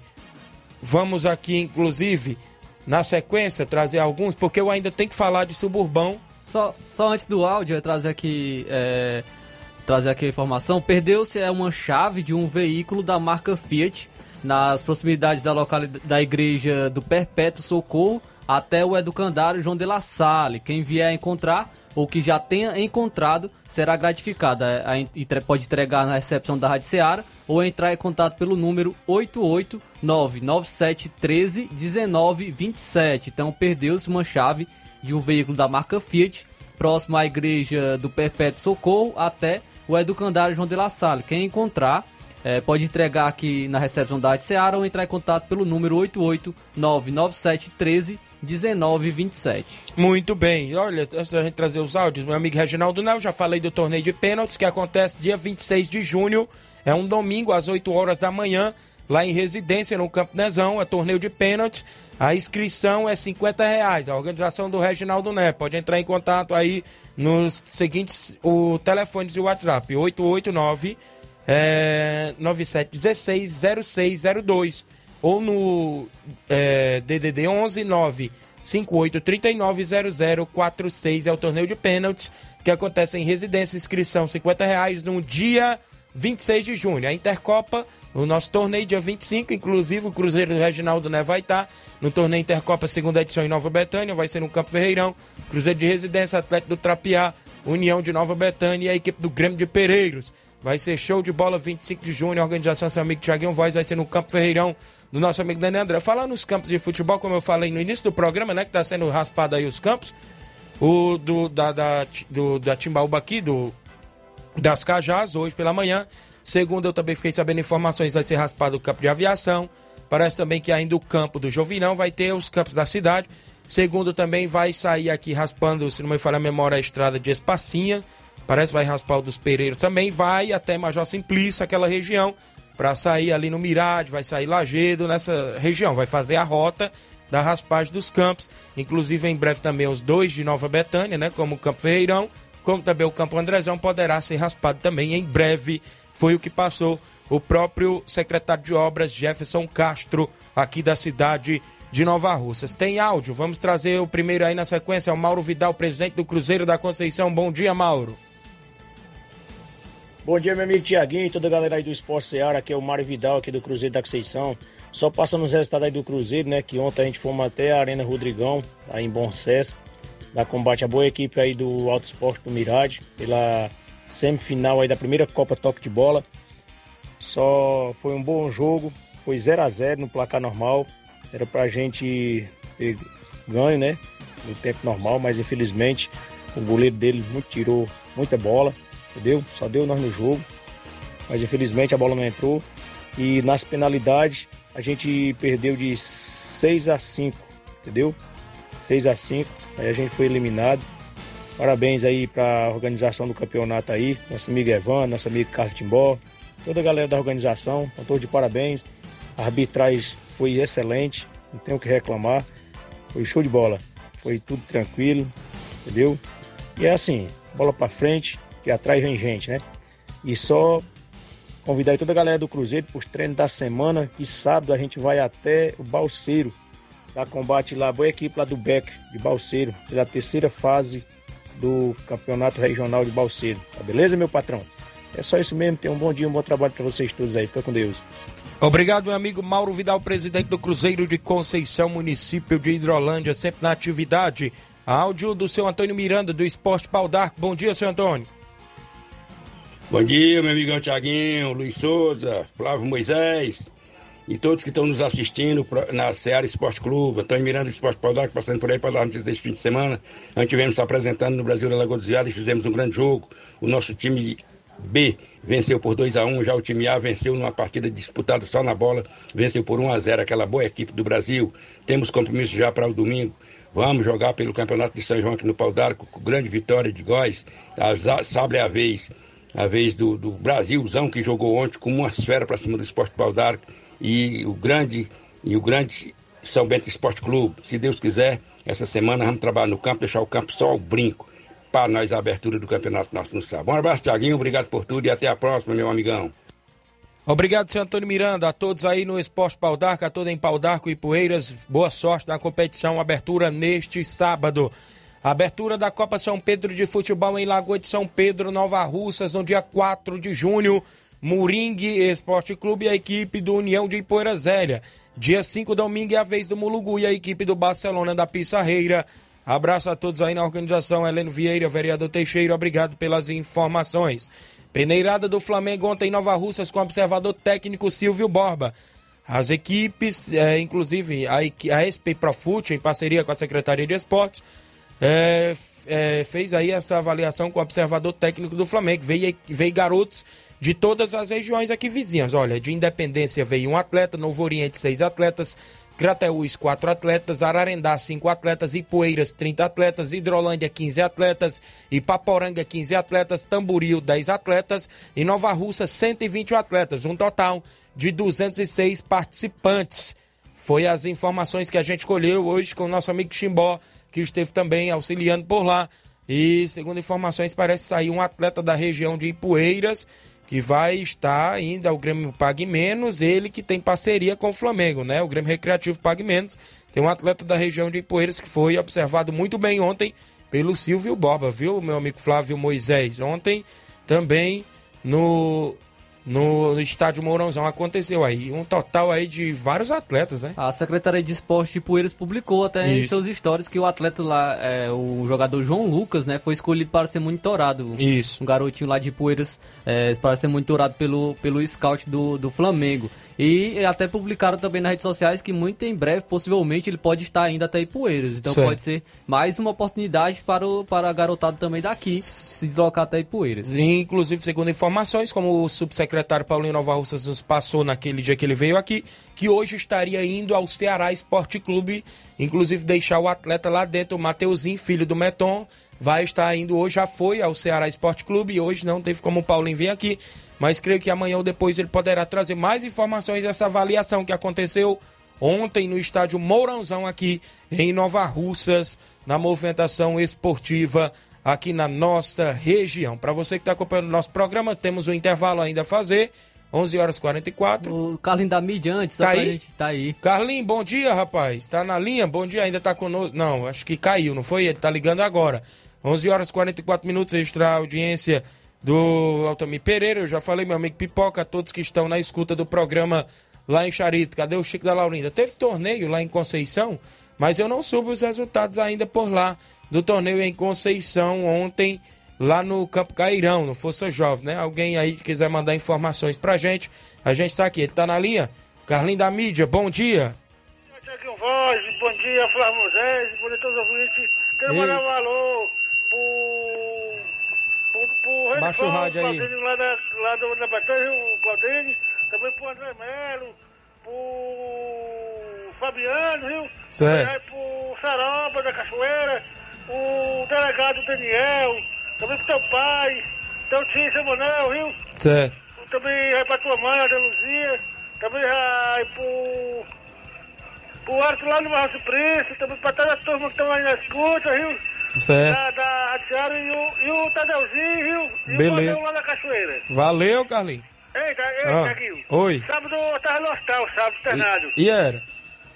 Vamos aqui, inclusive, na sequência, trazer alguns, porque eu ainda tenho que falar de suburbão. Só, só antes do áudio, eu trazer aqui é, trazer aqui a informação. Perdeu-se é uma chave de um veículo da marca Fiat nas proximidades da localidade da igreja do Perpétuo Socorro até o educandário João de La Salle. Quem vier encontrar ou que já tenha encontrado será gratificada. E pode entregar na recepção da Rádio Seara ou entrar em contato pelo número 88997131927. Então perdeu-se uma chave de um veículo da marca Fiat próximo à igreja do Perpétuo Socorro até o educandário João de La Salle. Quem encontrar é, pode entregar aqui na recepção da Rádio Seara ou entrar em contato pelo número 8899713 1927. Muito bem. Olha, antes da gente trazer os áudios, meu amigo Reginaldo Nel, já falei do torneio de pênaltis que acontece dia 26 de junho. É um domingo às 8 horas da manhã, lá em residência, no Campo Nezão. É torneio de pênaltis. A inscrição é 50 reais. A organização do Reginaldo Né. Pode entrar em contato aí nos seguintes o telefones e o WhatsApp: 889 é, 9716 0602 ou no é, DDD 11 9 58390046 é o torneio de pênaltis que acontece em residência, inscrição 50 reais no dia 26 de junho. A Intercopa, o nosso torneio dia 25, inclusive o Cruzeiro do Reginaldo né, vai estar no torneio Intercopa segunda edição em Nova Betânia, vai ser no Campo Ferreirão, Cruzeiro de Residência, Atlético do Trapiá, União de Nova Betânia e a equipe do Grêmio de Pereiros. Vai ser show de bola 25 de junho, organização seu amigo Thiaguinho Voz vai ser no Campo Ferreirão, do nosso amigo Dani André. Falando nos campos de futebol, como eu falei no início do programa, né? Que tá sendo raspado aí os campos. O do, da, da, do, da Timbaúba aqui, do, das Cajás, hoje pela manhã. Segundo, eu também fiquei sabendo informações, vai ser raspado o campo de aviação. Parece também que ainda o campo do Jovinão vai ter os campos da cidade. Segundo, também vai sair aqui raspando, se não me falha a memória, a estrada de Espacinha. Parece que vai raspar o dos Pereiros também. Vai até Major Simplício, aquela região para sair ali no Mirade, vai sair Lagedo, nessa região, vai fazer a rota da raspagem dos campos, inclusive em breve também os dois de Nova Betânia, né, como o Campo Ferreirão, como também o Campo Andrezão poderá ser raspado também em breve, foi o que passou o próprio secretário de obras Jefferson Castro aqui da cidade de Nova Russas. Tem áudio, vamos trazer o primeiro aí na sequência, é o Mauro Vidal, presidente do Cruzeiro da Conceição. Bom dia, Mauro. Bom dia, meu amigo Tiaguinho e toda a galera aí do Esporte Seara. Aqui é o Mário Vidal, aqui do Cruzeiro da Conceição. Só passando os resultados aí do Cruzeiro, né? Que ontem a gente fomos até a Arena Rodrigão, aí em Bom Sucesso, da combate a boa equipe aí do Alto Esporte do Mirade, pela semifinal aí da primeira Copa Toque de Bola. Só foi um bom jogo, foi 0 a 0 no placar normal. Era pra gente ter ganho, né? No tempo normal, mas infelizmente o goleiro dele tirou muita bola entendeu? Só deu nós no jogo, mas infelizmente a bola não entrou. E nas penalidades a gente perdeu de 6 a 5, entendeu? 6 a 5, aí a gente foi eliminado. Parabéns aí para a organização do campeonato aí, nosso amigo Evan, nosso amigo Carlos Timbó, toda a galera da organização, estão de parabéns. A arbitragem foi excelente, não tenho o que reclamar. Foi show de bola, foi tudo tranquilo, entendeu? E é assim, bola para frente, que atrás vem gente, né? E só convidar aí toda a galera do Cruzeiro para os treinos da semana, que sábado a gente vai até o Balseiro, da combate lá, boa equipe lá do Beck, de Balseiro, pela terceira fase do Campeonato Regional de Balseiro. Tá beleza, meu patrão? É só isso mesmo, tenham um bom dia, um bom trabalho para vocês todos aí. Fica com Deus. Obrigado, meu amigo Mauro Vidal, presidente do Cruzeiro de Conceição, município de Hidrolândia, sempre na atividade. Áudio do seu Antônio Miranda, do Esporte Pau. Bom dia, seu Antônio. Bom dia, meu amigão Tiaguinho, Luiz Souza, Flávio Moisés e todos que estão nos assistindo na Seara Esporte Clube. Antônio Miranda do Esporte Paudac, passando por aí para dar notícias deste fim de semana. Nós tivemos se apresentando no Brasil da Lagoa dos Viados fizemos um grande jogo. O nosso time B venceu por 2 a 1 já o time A venceu numa partida disputada só na bola, venceu por 1 a 0 aquela boa equipe do Brasil. Temos compromisso já para o domingo. Vamos jogar pelo Campeonato de São João aqui no Pau d'Arco, com grande vitória de Góis. A Sabre é a vez a vez do, do Brasilzão que jogou ontem com uma esfera para cima do Esporte Baldarco e o grande e o grande São Bento Esporte Clube. Se Deus quiser, essa semana vamos trabalhar no campo, deixar o campo só o brinco para nós a abertura do campeonato nosso no sábado. Um abraço, Tiaguinho, obrigado por tudo e até a próxima, meu amigão. Obrigado, senhor Antônio Miranda. A todos aí no Esporte Pau d'Arco, a toda em Pau d'Arco e Poeiras, boa sorte na competição, abertura neste sábado. Abertura da Copa São Pedro de Futebol em Lagoa de São Pedro, Nova Russas, no dia 4 de junho. Moringue Esporte Clube e a equipe do União de Ipoeira Zélia. Dia 5, domingo, é a vez do Mulugu e a equipe do Barcelona da Pissarreira. Abraço a todos aí na organização. Heleno Vieira, vereador Teixeira, obrigado pelas informações. Peneirada do Flamengo ontem em Nova Russas com o observador técnico Silvio Borba. As equipes, é, inclusive a, a SP Profute, em parceria com a Secretaria de Esportes, é, é, fez aí essa avaliação com o observador técnico do Flamengo. Veio, veio garotos de todas as regiões aqui vizinhas. Olha, de Independência veio um atleta, Novo Oriente, seis atletas, Crateús, quatro atletas, Ararendá, cinco atletas, Ipueiras, 30 atletas, Hidrolândia, 15 atletas, Ipaporanga, 15 atletas, Tamboril, 10 atletas e Nova Russa, 120 atletas, um total de 206 participantes. Foi as informações que a gente colheu hoje com o nosso amigo Chimbó, que esteve também auxiliando por lá. E, segundo informações, parece sair um atleta da região de Ipueiras que vai estar ainda o Grêmio Pague Menos, ele que tem parceria com o Flamengo, né? O Grêmio Recreativo Pague Menos. Tem um atleta da região de Ipueiras que foi observado muito bem ontem pelo Silvio Borba, viu, meu amigo Flávio Moisés? Ontem também no no estádio Mourãozão aconteceu aí. Um total aí de vários atletas, né? A Secretaria de Esporte de Poeiras publicou até Isso. em seus stories que o atleta lá, é, o jogador João Lucas, né, foi escolhido para ser monitorado. Isso. Um garotinho lá de Poeiras é, para ser monitorado pelo, pelo scout do, do Flamengo. E até publicaram também nas redes sociais que muito em breve, possivelmente, ele pode estar ainda até Ipueiras. Então certo. pode ser mais uma oportunidade para, o, para a garotada também daqui se deslocar até Ipueiras. Inclusive, segundo informações, como o subsecretário Paulinho Nova Russas nos passou naquele dia que ele veio aqui, que hoje estaria indo ao Ceará Esporte Clube, inclusive deixar o atleta lá dentro, o Mateuzinho, filho do Meton, vai estar indo hoje, já foi ao Ceará Esporte Clube e hoje não teve como o Paulinho vir aqui mas creio que amanhã ou depois ele poderá trazer mais informações dessa avaliação que aconteceu ontem no estádio Mourãozão aqui em Nova Russas, na movimentação esportiva aqui na nossa região. Para você que está acompanhando o nosso programa, temos um intervalo ainda a fazer. 11 horas 44. O Carlinho da mídia antes, tá aí? Gente, tá aí. Carlinho, bom dia, rapaz. Tá na linha? Bom dia, ainda tá conosco. Não, acho que caiu, não foi? Ele tá ligando agora. 11 horas 44 minutos, extra audiência do Altamir Pereira. Eu já falei, meu amigo Pipoca, a todos que estão na escuta do programa lá em Charito. Cadê o Chico da Laurinda? Teve torneio lá em Conceição, mas eu não soube os resultados ainda por lá do torneio em Conceição ontem, lá no Campo Cairão, no Força Jovem, né? Alguém aí que quiser mandar informações pra gente, a gente tá aqui. Ele tá na linha? Carlinho da Mídia, bom dia. Voz, bom dia, Flávio Moisés, bom dia todos os ouvintes. Quero mandar um alô pro pro, Baixa o rádio aí. Lá da, lá do, da Batalha, o também pro André Melo, pro Fabiano, viu? Certo. Aí pro Saroba da Cachoeira, o delegado Daniel, também pro teu pai, teu tio Samuel, viu? Certo. Também vai pra tua mãe, a Luzia, também vai pro pro Arthur lá no Março Príncipe, também pra toda a turma que estão aí na escuta, viu? Certo. Da, da Atiara e o, e o Tadeuzinho, viu? E Beleza. o lá da Cachoeira. Valeu, Carlinhos. Eita, eita, Ah, Tiaguinho. oi. Sábado eu tava no hospital, sábado, internado. E era?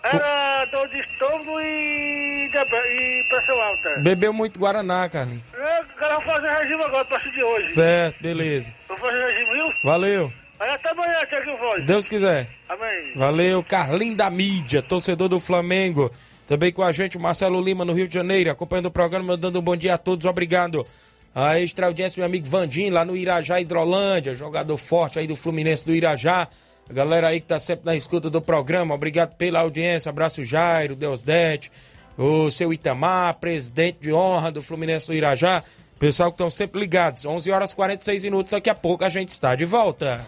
Era dor de estômago e, e pressão alta. Bebeu muito Guaraná, Carlinhos. Eu quero fazer regime agora, partir de hoje. Certo, beleza. Vou fazer regime, viu? Valeu. Aí até amanhã, Tiaguinho Voz. Se Deus quiser. Amém. Valeu, Carlinho da Mídia, torcedor do Flamengo. Também com a gente o Marcelo Lima no Rio de Janeiro, acompanhando o programa, mandando um bom dia a todos, obrigado. A extra audiência, meu amigo Vandim, lá no Irajá, Hidrolândia, jogador forte aí do Fluminense do Irajá. A galera aí que tá sempre na escuta do programa, obrigado pela audiência. Abraço Jairo, Deusdete, o seu Itamar, presidente de honra do Fluminense do Irajá. Pessoal que estão sempre ligados. 11 horas e 46 minutos, daqui a pouco a gente está de volta.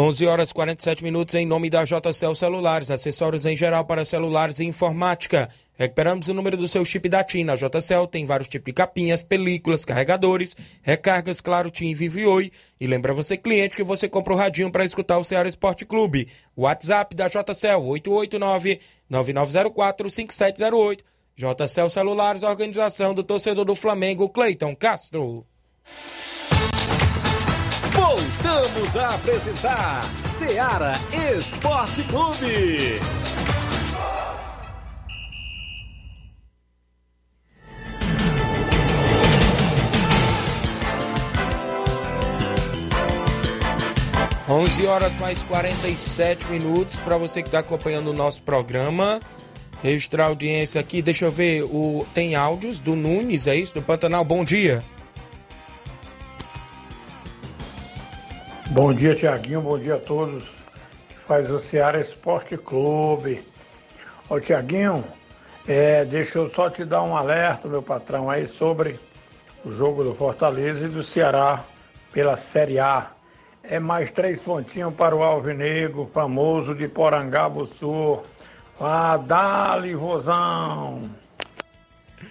11 horas 47 minutos em nome da JCL Celulares, acessórios em geral para celulares e informática. Recuperamos o número do seu chip da TIM. Na JCL tem vários tipos de capinhas, películas, carregadores, recargas, claro, TIM, Vivo e Oi. E lembra você, cliente, que você compra o radinho para escutar o Ceará Esporte Clube. WhatsApp da JCL, 889-9904-5708. JCL Celulares, organização do torcedor do Flamengo, Cleiton Castro. Voltamos a apresentar Seara Esporte Clube. 11 horas mais 47 minutos para você que está acompanhando o nosso programa. Registrar a audiência aqui, deixa eu ver, o tem áudios do Nunes, é isso? Do Pantanal, bom dia. Bom dia, Tiaguinho, bom dia a todos. Faz o Ceará Esporte Clube. Ô, Tiaguinho, é, deixa eu só te dar um alerta, meu patrão, aí sobre o jogo do Fortaleza e do Ceará pela Série A. É mais três pontinhos para o Alvinegro, famoso de Sul. Ah, dali, Rosão!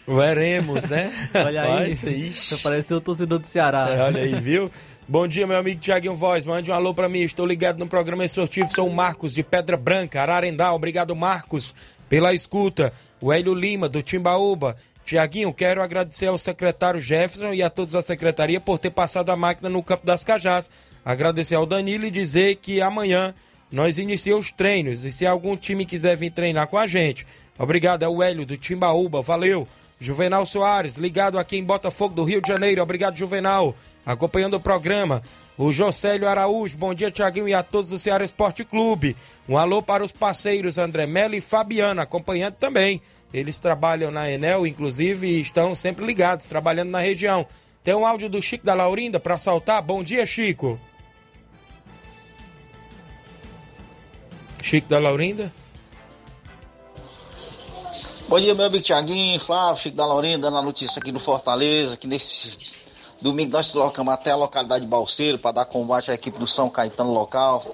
Veremos, né? Olha aí, você pareceu o torcedor do Ceará. É, olha aí, viu? Bom dia, meu amigo Tiaguinho Voz. Mande um alô para mim. Estou ligado no programa esportivo. Sou o Marcos de Pedra Branca, Ararendá. Obrigado, Marcos, pela escuta. O Hélio Lima, do Timbaúba. Tiaguinho, quero agradecer ao secretário Jefferson e a todos da secretaria por ter passado a máquina no Campo das Cajás. Agradecer ao Danilo e dizer que amanhã nós iniciamos os treinos. E se algum time quiser vir treinar com a gente, obrigado. É o Hélio do Timbaúba, valeu. Juvenal Soares, ligado aqui em Botafogo do Rio de Janeiro. Obrigado, Juvenal. Acompanhando o programa. O Jocélio Araújo, bom dia, Tiaguinho, e a todos do Ceará Esporte Clube. Um alô para os parceiros André Melo e Fabiana, acompanhando também. Eles trabalham na Enel, inclusive, e estão sempre ligados, trabalhando na região. Tem um áudio do Chico da Laurinda para soltar. Bom dia, Chico. Chico da Laurinda? Bom dia, meu amigo Tiaguinho, Flávio, Chico da Laurinda, dando a notícia aqui do Fortaleza, que nesse domingo nós deslocamos até a localidade de Balseiro para dar combate à equipe do São Caetano local,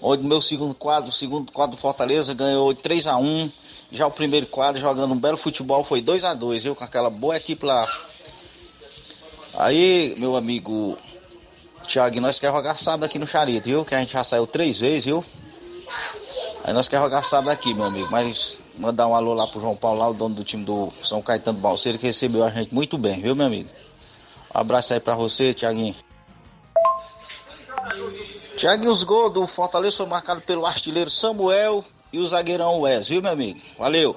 onde meu segundo quadro, o segundo quadro do Fortaleza ganhou 3 a 1 já o primeiro quadro jogando um belo futebol foi 2 a 2 viu, com aquela boa equipe lá. Aí, meu amigo Tiago, nós queremos jogar sábado aqui no Charito, viu, que a gente já saiu três vezes, viu. Aí nós queremos jogar sábado aqui, meu amigo, mas Mandar um alô lá pro João Paulo, lá, o dono do time do São Caetano Balseiro, que recebeu a gente muito bem, viu, meu amigo? Um abraço aí pra você, Tiaguinho. Tiaguinho, os gols do Fortaleza foram marcados pelo artilheiro Samuel e o zagueirão Wes, viu, meu amigo? Valeu.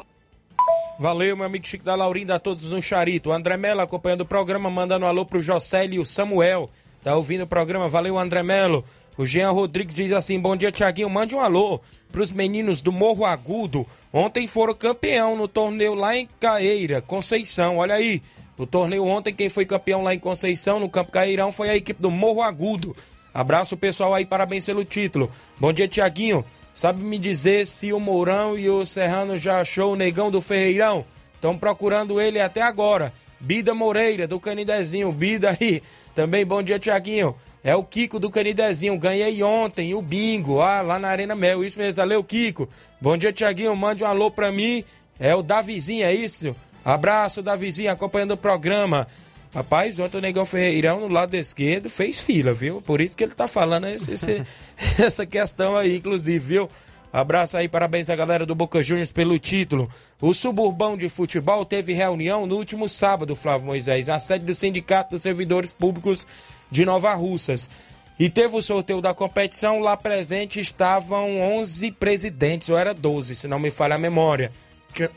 Valeu, meu amigo Chico da Laurinda, a todos no Charito. O André Melo acompanhando o programa, mandando um alô pro Jocélio e o Samuel. Tá ouvindo o programa? Valeu, André Melo. O Jean Rodrigues diz assim: Bom dia, Tiaguinho. Mande um alô para os meninos do Morro Agudo. Ontem foram campeão no torneio lá em Caeira, Conceição. Olha aí, o torneio ontem, quem foi campeão lá em Conceição, no Campo Caeirão, foi a equipe do Morro Agudo. Abraço pessoal aí, parabéns pelo título. Bom dia, Tiaguinho. Sabe me dizer se o Mourão e o Serrano já achou o negão do Ferreirão? Estão procurando ele até agora. Bida Moreira, do Canidezinho. Bida aí. Também bom dia, Tiaguinho. É o Kiko do Canidezinho. Ganhei ontem o bingo ah, lá na Arena Mel. Isso mesmo, valeu, Kiko. Bom dia, Tiaguinho. Mande um alô pra mim. É o Davizinho, é isso? Abraço, Davizinho, acompanhando o programa. Rapaz, ontem o Negão Ferreirão, no lado esquerdo, fez fila, viu? Por isso que ele tá falando esse, esse, essa questão aí, inclusive, viu? Abraço aí, parabéns à galera do Boca Juniors pelo título. O Suburbão de Futebol teve reunião no último sábado, Flávio Moisés, a sede do Sindicato dos Servidores Públicos de Nova Russas. E teve o sorteio da competição, lá presente estavam 11 presidentes, ou era 12, se não me falha a memória. Tinha,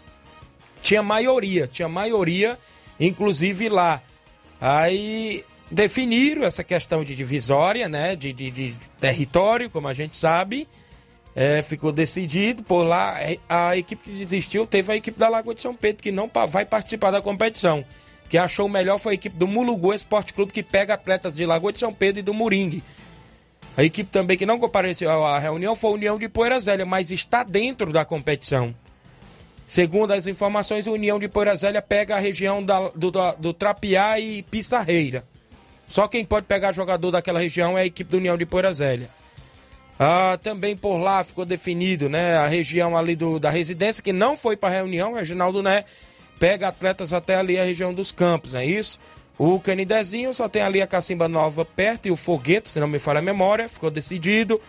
tinha maioria, tinha maioria, inclusive lá. Aí definiram essa questão de divisória, né, de, de, de território, como a gente sabe. É, ficou decidido por lá. A equipe que desistiu teve a equipe da Lagoa de São Pedro, que não vai participar da competição. Que achou melhor foi a equipe do Mulugu Esporte Clube, que pega atletas de Lagoa de São Pedro e do Moringue. A equipe também que não compareceu à reunião foi a União de Poeira Zélia, mas está dentro da competição. Segundo as informações, a União de Poeira Zélia pega a região da, do, do Trapiá e Pissarreira. Só quem pode pegar jogador daquela região é a equipe da União de Poeira Zélia. Ah, também por lá ficou definido, né? A região ali do, da residência, que não foi para a reunião, o Reginaldo Né, pega atletas até ali a região dos campos, é isso? O Canidezinho só tem ali a Cacimba Nova perto e o Foguete, se não me falha a memória, ficou decidido.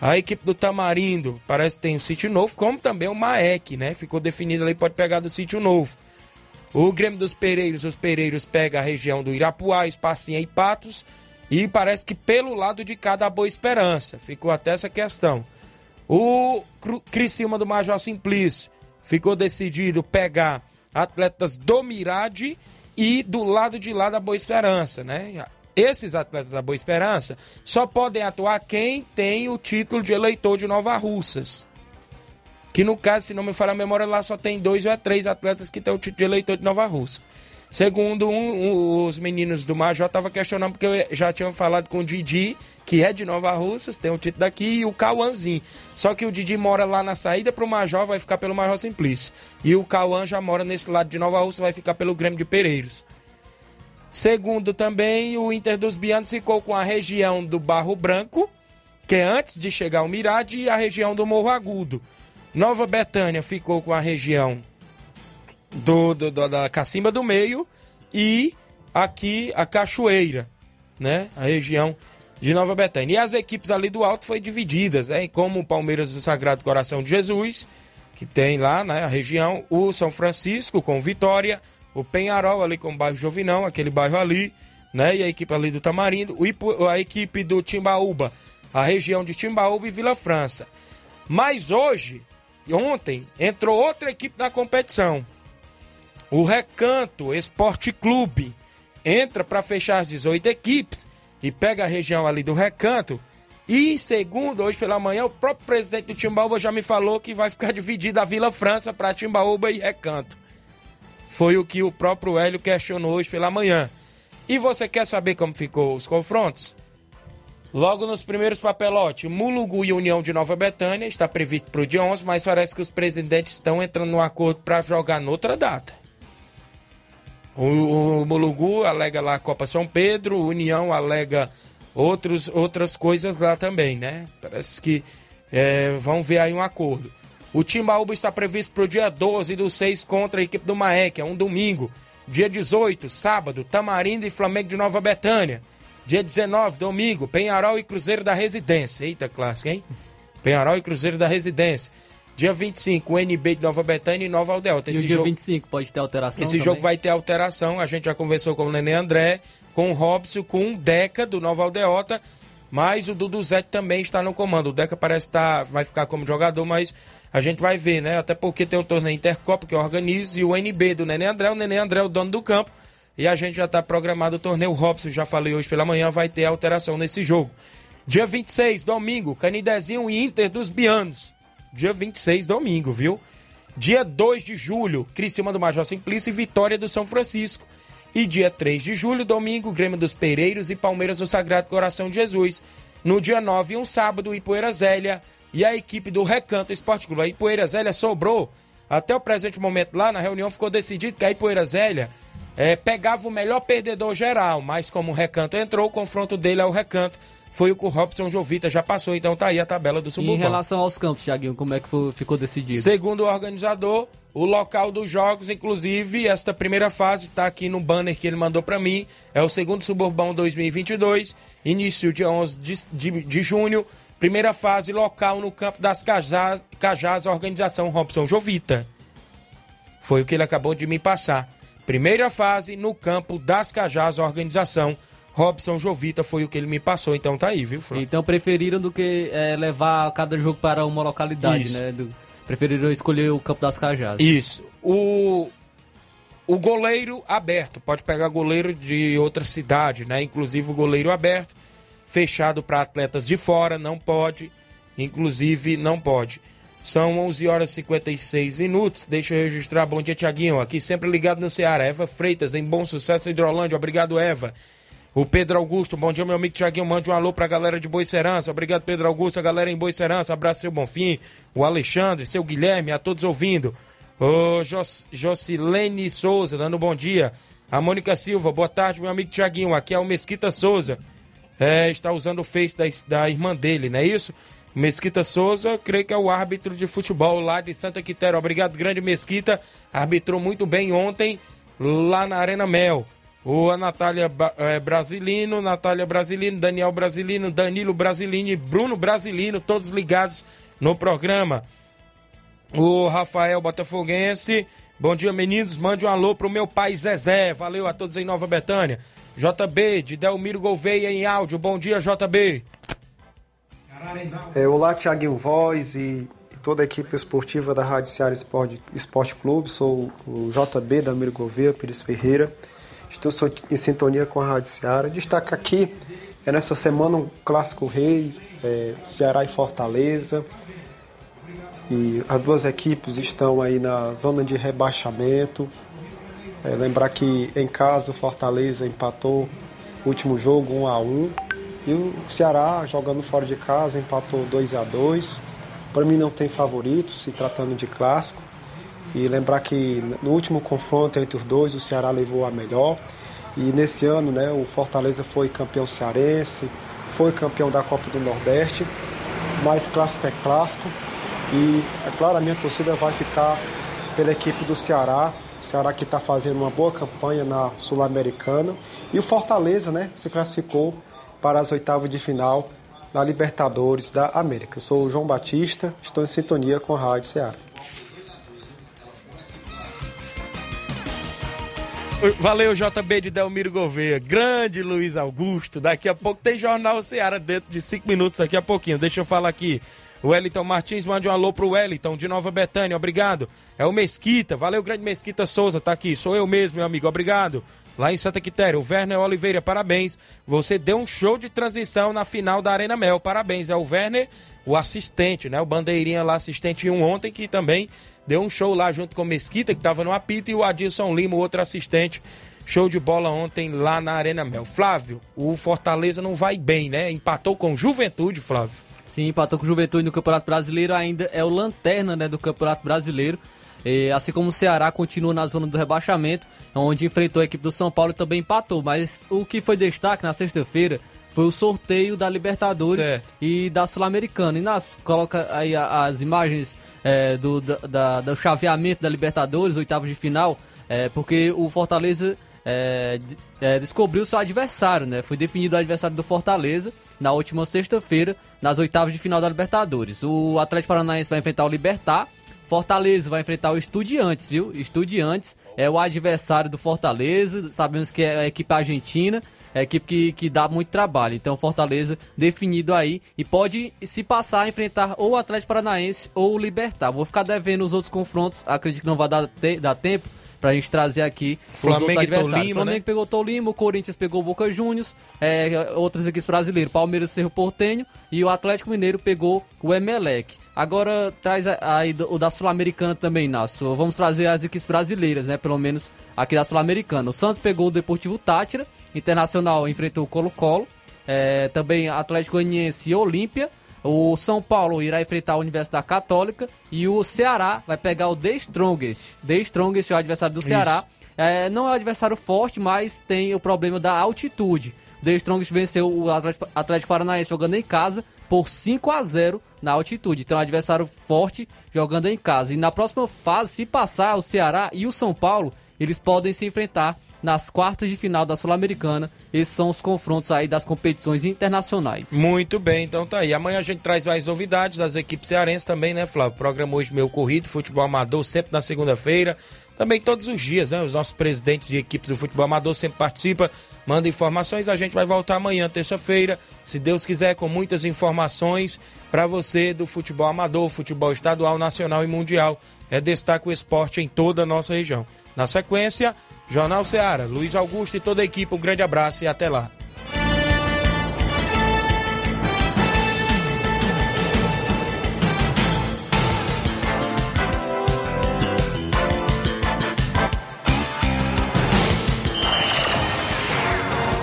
A equipe do Tamarindo parece que tem um sítio novo, como também o Maek, né? Ficou definido ali, pode pegar do sítio novo. O Grêmio dos Pereiros, os Pereiros pega a região do Irapuá, Espacinha e Patos. E parece que pelo lado de cada Boa Esperança. Ficou até essa questão. O Criciúma do Major Simplício ficou decidido pegar atletas do Mirade e do lado de lá da Boa Esperança, né? Esses atletas da Boa Esperança só podem atuar quem tem o título de eleitor de Nova Russas. Que no caso, se não me falar a memória, lá só tem dois ou três atletas que têm o título de eleitor de Nova Russa. Segundo um, um, os meninos do Major estavam questionando, porque eu já tinha falado com o Didi, que é de Nova Russas, tem o título daqui, e o Cauãzinho. Só que o Didi mora lá na saída para o Major, vai ficar pelo Major Simplício. E o Cauã já mora nesse lado de Nova Russa, vai ficar pelo Grêmio de Pereiros. Segundo também, o Inter dos Bianos ficou com a região do Barro Branco, que é antes de chegar ao Mirade, e a região do Morro Agudo. Nova Betânia ficou com a região do, do, do, da Cacimba do Meio e aqui a Cachoeira, né? A região de Nova Betânia. E as equipes ali do alto foi divididas, né? Como o Palmeiras do Sagrado Coração de Jesus, que tem lá, né, a região, o São Francisco com Vitória, o Penharol ali com o bairro Jovinão, aquele bairro ali, né? E a equipe ali do Tamarindo, a equipe do Timbaúba, a região de Timbaúba e Vila França. Mas hoje, ontem, entrou outra equipe na competição. O Recanto Esporte Clube entra para fechar as 18 equipes e pega a região ali do Recanto. E segundo, hoje pela manhã, o próprio presidente do Timbaúba já me falou que vai ficar dividida a Vila França para Timbaúba e Recanto. Foi o que o próprio Hélio questionou hoje pela manhã. E você quer saber como ficou os confrontos? Logo nos primeiros papelotes, Mulugu e União de Nova Betânia está previsto para o dia 11, mas parece que os presidentes estão entrando no acordo para jogar noutra data. O, o Mulugu alega lá a Copa São Pedro, o União alega outros, outras coisas lá também, né? Parece que é, vão ver aí um acordo. O Timbaúba está previsto para o dia 12 do 6 contra a equipe do Maek, é um domingo. Dia 18, sábado, Tamarindo e Flamengo de Nova Betânia. Dia 19, domingo, Penharol e Cruzeiro da Residência. Eita, clássico, hein? Penharol e Cruzeiro da Residência. Dia 25, o NB de Nova Betânia e Nova Aldeota. Esse e o dia jogo, 25 pode ter alteração Esse também? jogo vai ter alteração. A gente já conversou com o Nenê André, com o Robson, com o Deca do Nova Aldeota. Mas o Dudu Zete também está no comando. O Deca parece estar, tá, vai ficar como jogador, mas a gente vai ver, né? Até porque tem o torneio Intercopa que organiza e o NB do Nenê André. O Nenê André é o dono do campo. E a gente já está programado o torneio Robson, já falei hoje pela manhã, vai ter alteração nesse jogo. Dia 26, domingo, Canidezinho e Inter dos Bianos dia 26, domingo, viu? Dia 2 de julho, Criciúma do Major Simplício e Vitória do São Francisco. E dia 3 de julho, domingo, Grêmio dos Pereiros e Palmeiras do Sagrado Coração de Jesus. No dia 9, um sábado, Ipoeira Zélia e a equipe do Recanto Esporte Clube. A Ipoeira Zélia sobrou. Até o presente momento lá na reunião ficou decidido que a Ipoeira Zélia é, pegava o melhor perdedor geral, mas como o Recanto entrou, o confronto dele é o Recanto foi o que o Robson Jovita já passou, então tá aí a tabela do Suburbano. em relação aos campos, Thiaguinho, como é que foi, ficou decidido? Segundo o organizador, o local dos jogos, inclusive, esta primeira fase está aqui no banner que ele mandou para mim, é o segundo Suburbão 2022, início dia 11 de, de, de junho, primeira fase local no campo das Cajás, Cajás organização Robson Jovita. Foi o que ele acabou de me passar. Primeira fase no campo das Cajás, organização Robson Jovita foi o que ele me passou, então tá aí, viu, Flávio? Então preferiram do que é, levar cada jogo para uma localidade, Isso. né? Do- preferiram escolher o Campo das Cajadas. Isso. O, o goleiro aberto, pode pegar goleiro de outra cidade, né? Inclusive o goleiro aberto, fechado para atletas de fora, não pode. Inclusive, não pode. São 11 horas e 56 minutos. Deixa eu registrar. Bom dia, Tiaguinho. Aqui sempre ligado no Ceará. Eva Freitas, em Bom Sucesso, Hidrolândia. Obrigado, Eva. O Pedro Augusto, bom dia, meu amigo Tiaguinho. Mande um alô pra galera de Boicerança. Obrigado, Pedro Augusto, a galera em Boicerança. Abraço, seu Bonfim, o Alexandre, seu Guilherme, a todos ouvindo. Ô, Jos, Jocilene Souza, dando bom dia. A Mônica Silva, boa tarde, meu amigo Tiaguinho. Aqui é o Mesquita Souza. É, está usando o Face da, da irmã dele, não é isso? Mesquita Souza, creio que é o árbitro de futebol lá de Santa Quitéria. Obrigado, grande Mesquita. Arbitrou muito bem ontem lá na Arena Mel. O a Natália eh, Brasilino, Natália Brasilino, Daniel Brasilino, Danilo Brasilino e Bruno Brasilino, todos ligados no programa. O Rafael Botafoguense. Bom dia, meninos. Mande um alô pro meu pai Zezé. Valeu a todos em Nova Betânia. JB, de Delmiro Gouveia em áudio. Bom dia, JB. É, olá, Thiaguinho Voz e, toda a equipe esportiva da Rádio Ceará Esporte, Esporte Clube. Sou o JB da Miro Gouveia, Pires Ferreira. Estou em sintonia com a Rádio Ceará. Destaca aqui, é nessa semana, um clássico rei, é, Ceará e Fortaleza. E as duas equipes estão aí na zona de rebaixamento. É, lembrar que em casa o Fortaleza empatou o último jogo 1 a 1 e o Ceará jogando fora de casa empatou 2 a 2. Para mim não tem favorito se tratando de clássico. E lembrar que no último confronto entre os dois o Ceará levou a melhor. E nesse ano, né, o Fortaleza foi campeão cearense, foi campeão da Copa do Nordeste. Mas clássico é clássico. E é claro, a minha torcida vai ficar pela equipe do Ceará. O Ceará que está fazendo uma boa campanha na Sul-Americana. E o Fortaleza, né, se classificou para as oitavas de final da Libertadores da América. Eu sou o João Batista, estou em sintonia com a Rádio Ceará. Valeu, JB de Delmiro Gouveia. Grande Luiz Augusto. Daqui a pouco tem Jornal Ceará dentro de cinco minutos, daqui a pouquinho. Deixa eu falar aqui. O Wellington Martins mande um alô pro Wellington de Nova Betânia, obrigado. É o Mesquita, valeu, grande Mesquita Souza, tá aqui. Sou eu mesmo, meu amigo, obrigado. Lá em Santa Quitéria, o Werner Oliveira, parabéns. Você deu um show de transição na final da Arena Mel, parabéns. É o Werner, o assistente, né? O bandeirinha lá, assistente 1 ontem, que também deu um show lá junto com o Mesquita, que tava no apito, e o Adilson Lima, outro assistente. Show de bola ontem lá na Arena Mel. Flávio, o Fortaleza não vai bem, né? Empatou com Juventude, Flávio. Sim, empatou com Juventude no Campeonato Brasileiro, ainda é o lanterna né, do Campeonato Brasileiro. E, assim como o Ceará continua na zona do rebaixamento, onde enfrentou a equipe do São Paulo e também empatou. Mas o que foi destaque na sexta-feira foi o sorteio da Libertadores Certo. e da Sul-Americana. E nas, coloca aí as imagens é, do, da- da- do chaveamento da Libertadores, oitavos de final, é, porque o Fortaleza é, é, descobriu seu adversário, né? Foi definido o adversário do Fortaleza na última sexta-feira, nas oitavas de final da Libertadores. O Atlético Paranaense vai enfrentar o Libertar, Fortaleza vai enfrentar o Estudiantes, viu? Estudiantes é o adversário do Fortaleza, sabemos que é a equipe argentina, é a equipe que, que dá muito trabalho. Então, Fortaleza definido aí e pode se passar a enfrentar ou o Atlético Paranaense ou o Libertar. Vou ficar devendo os outros confrontos, acredito que não vai dar, te- dar tempo pra gente trazer aqui os Flamengo outros e adversários. Tolima, Flamengo né? pegou o Tolima, o Corinthians pegou o Boca Juniors, é, outras equipes brasileiras, Palmeiras, Cerro Portenho e o Atlético Mineiro pegou o Emelec. Agora traz aí o da Sul-Americana também, Nasso. Vamos trazer as equipes brasileiras, né? Pelo menos aqui da Sul-Americana. O Santos pegou o Deportivo Tátira, Internacional enfrentou o Colo-Colo, é, também Atlético Goianiense e Olímpia. O São Paulo irá enfrentar a Universidade Católica e o Ceará vai pegar o The Strongest. The Strongest é o adversário do Ceará. É, não é um adversário forte, mas tem o problema da altitude. O The Strongest venceu o Atlético, Atlético Paranaense jogando em casa por 5 a 0 na altitude. Então é um adversário forte jogando em casa. E na próxima fase, se passar o Ceará e o São Paulo, eles podem se enfrentar nas quartas de final da Sul-Americana. Esses são os confrontos aí das competições internacionais. Muito bem, então tá aí. Amanhã a gente traz mais novidades das equipes cearenses também, né, Flávio? Programa hoje meu corrido, futebol amador, sempre na segunda-feira. Também todos os dias, né? Os nossos presidentes de equipes do futebol amador sempre participam, manda informações. A gente vai voltar amanhã, terça-feira, se Deus quiser, com muitas informações para você do futebol amador, futebol estadual, nacional e mundial. É destaque o esporte em toda a nossa região. Na sequência, Jornal Ceará, Luiz Augusto e toda a equipe, um grande abraço e até lá.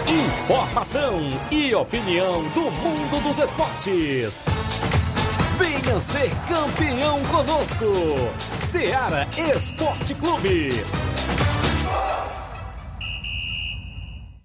Informação e opinião do mundo dos esportes. Venha ser campeão conosco. Seara Esporte Clube. Oh!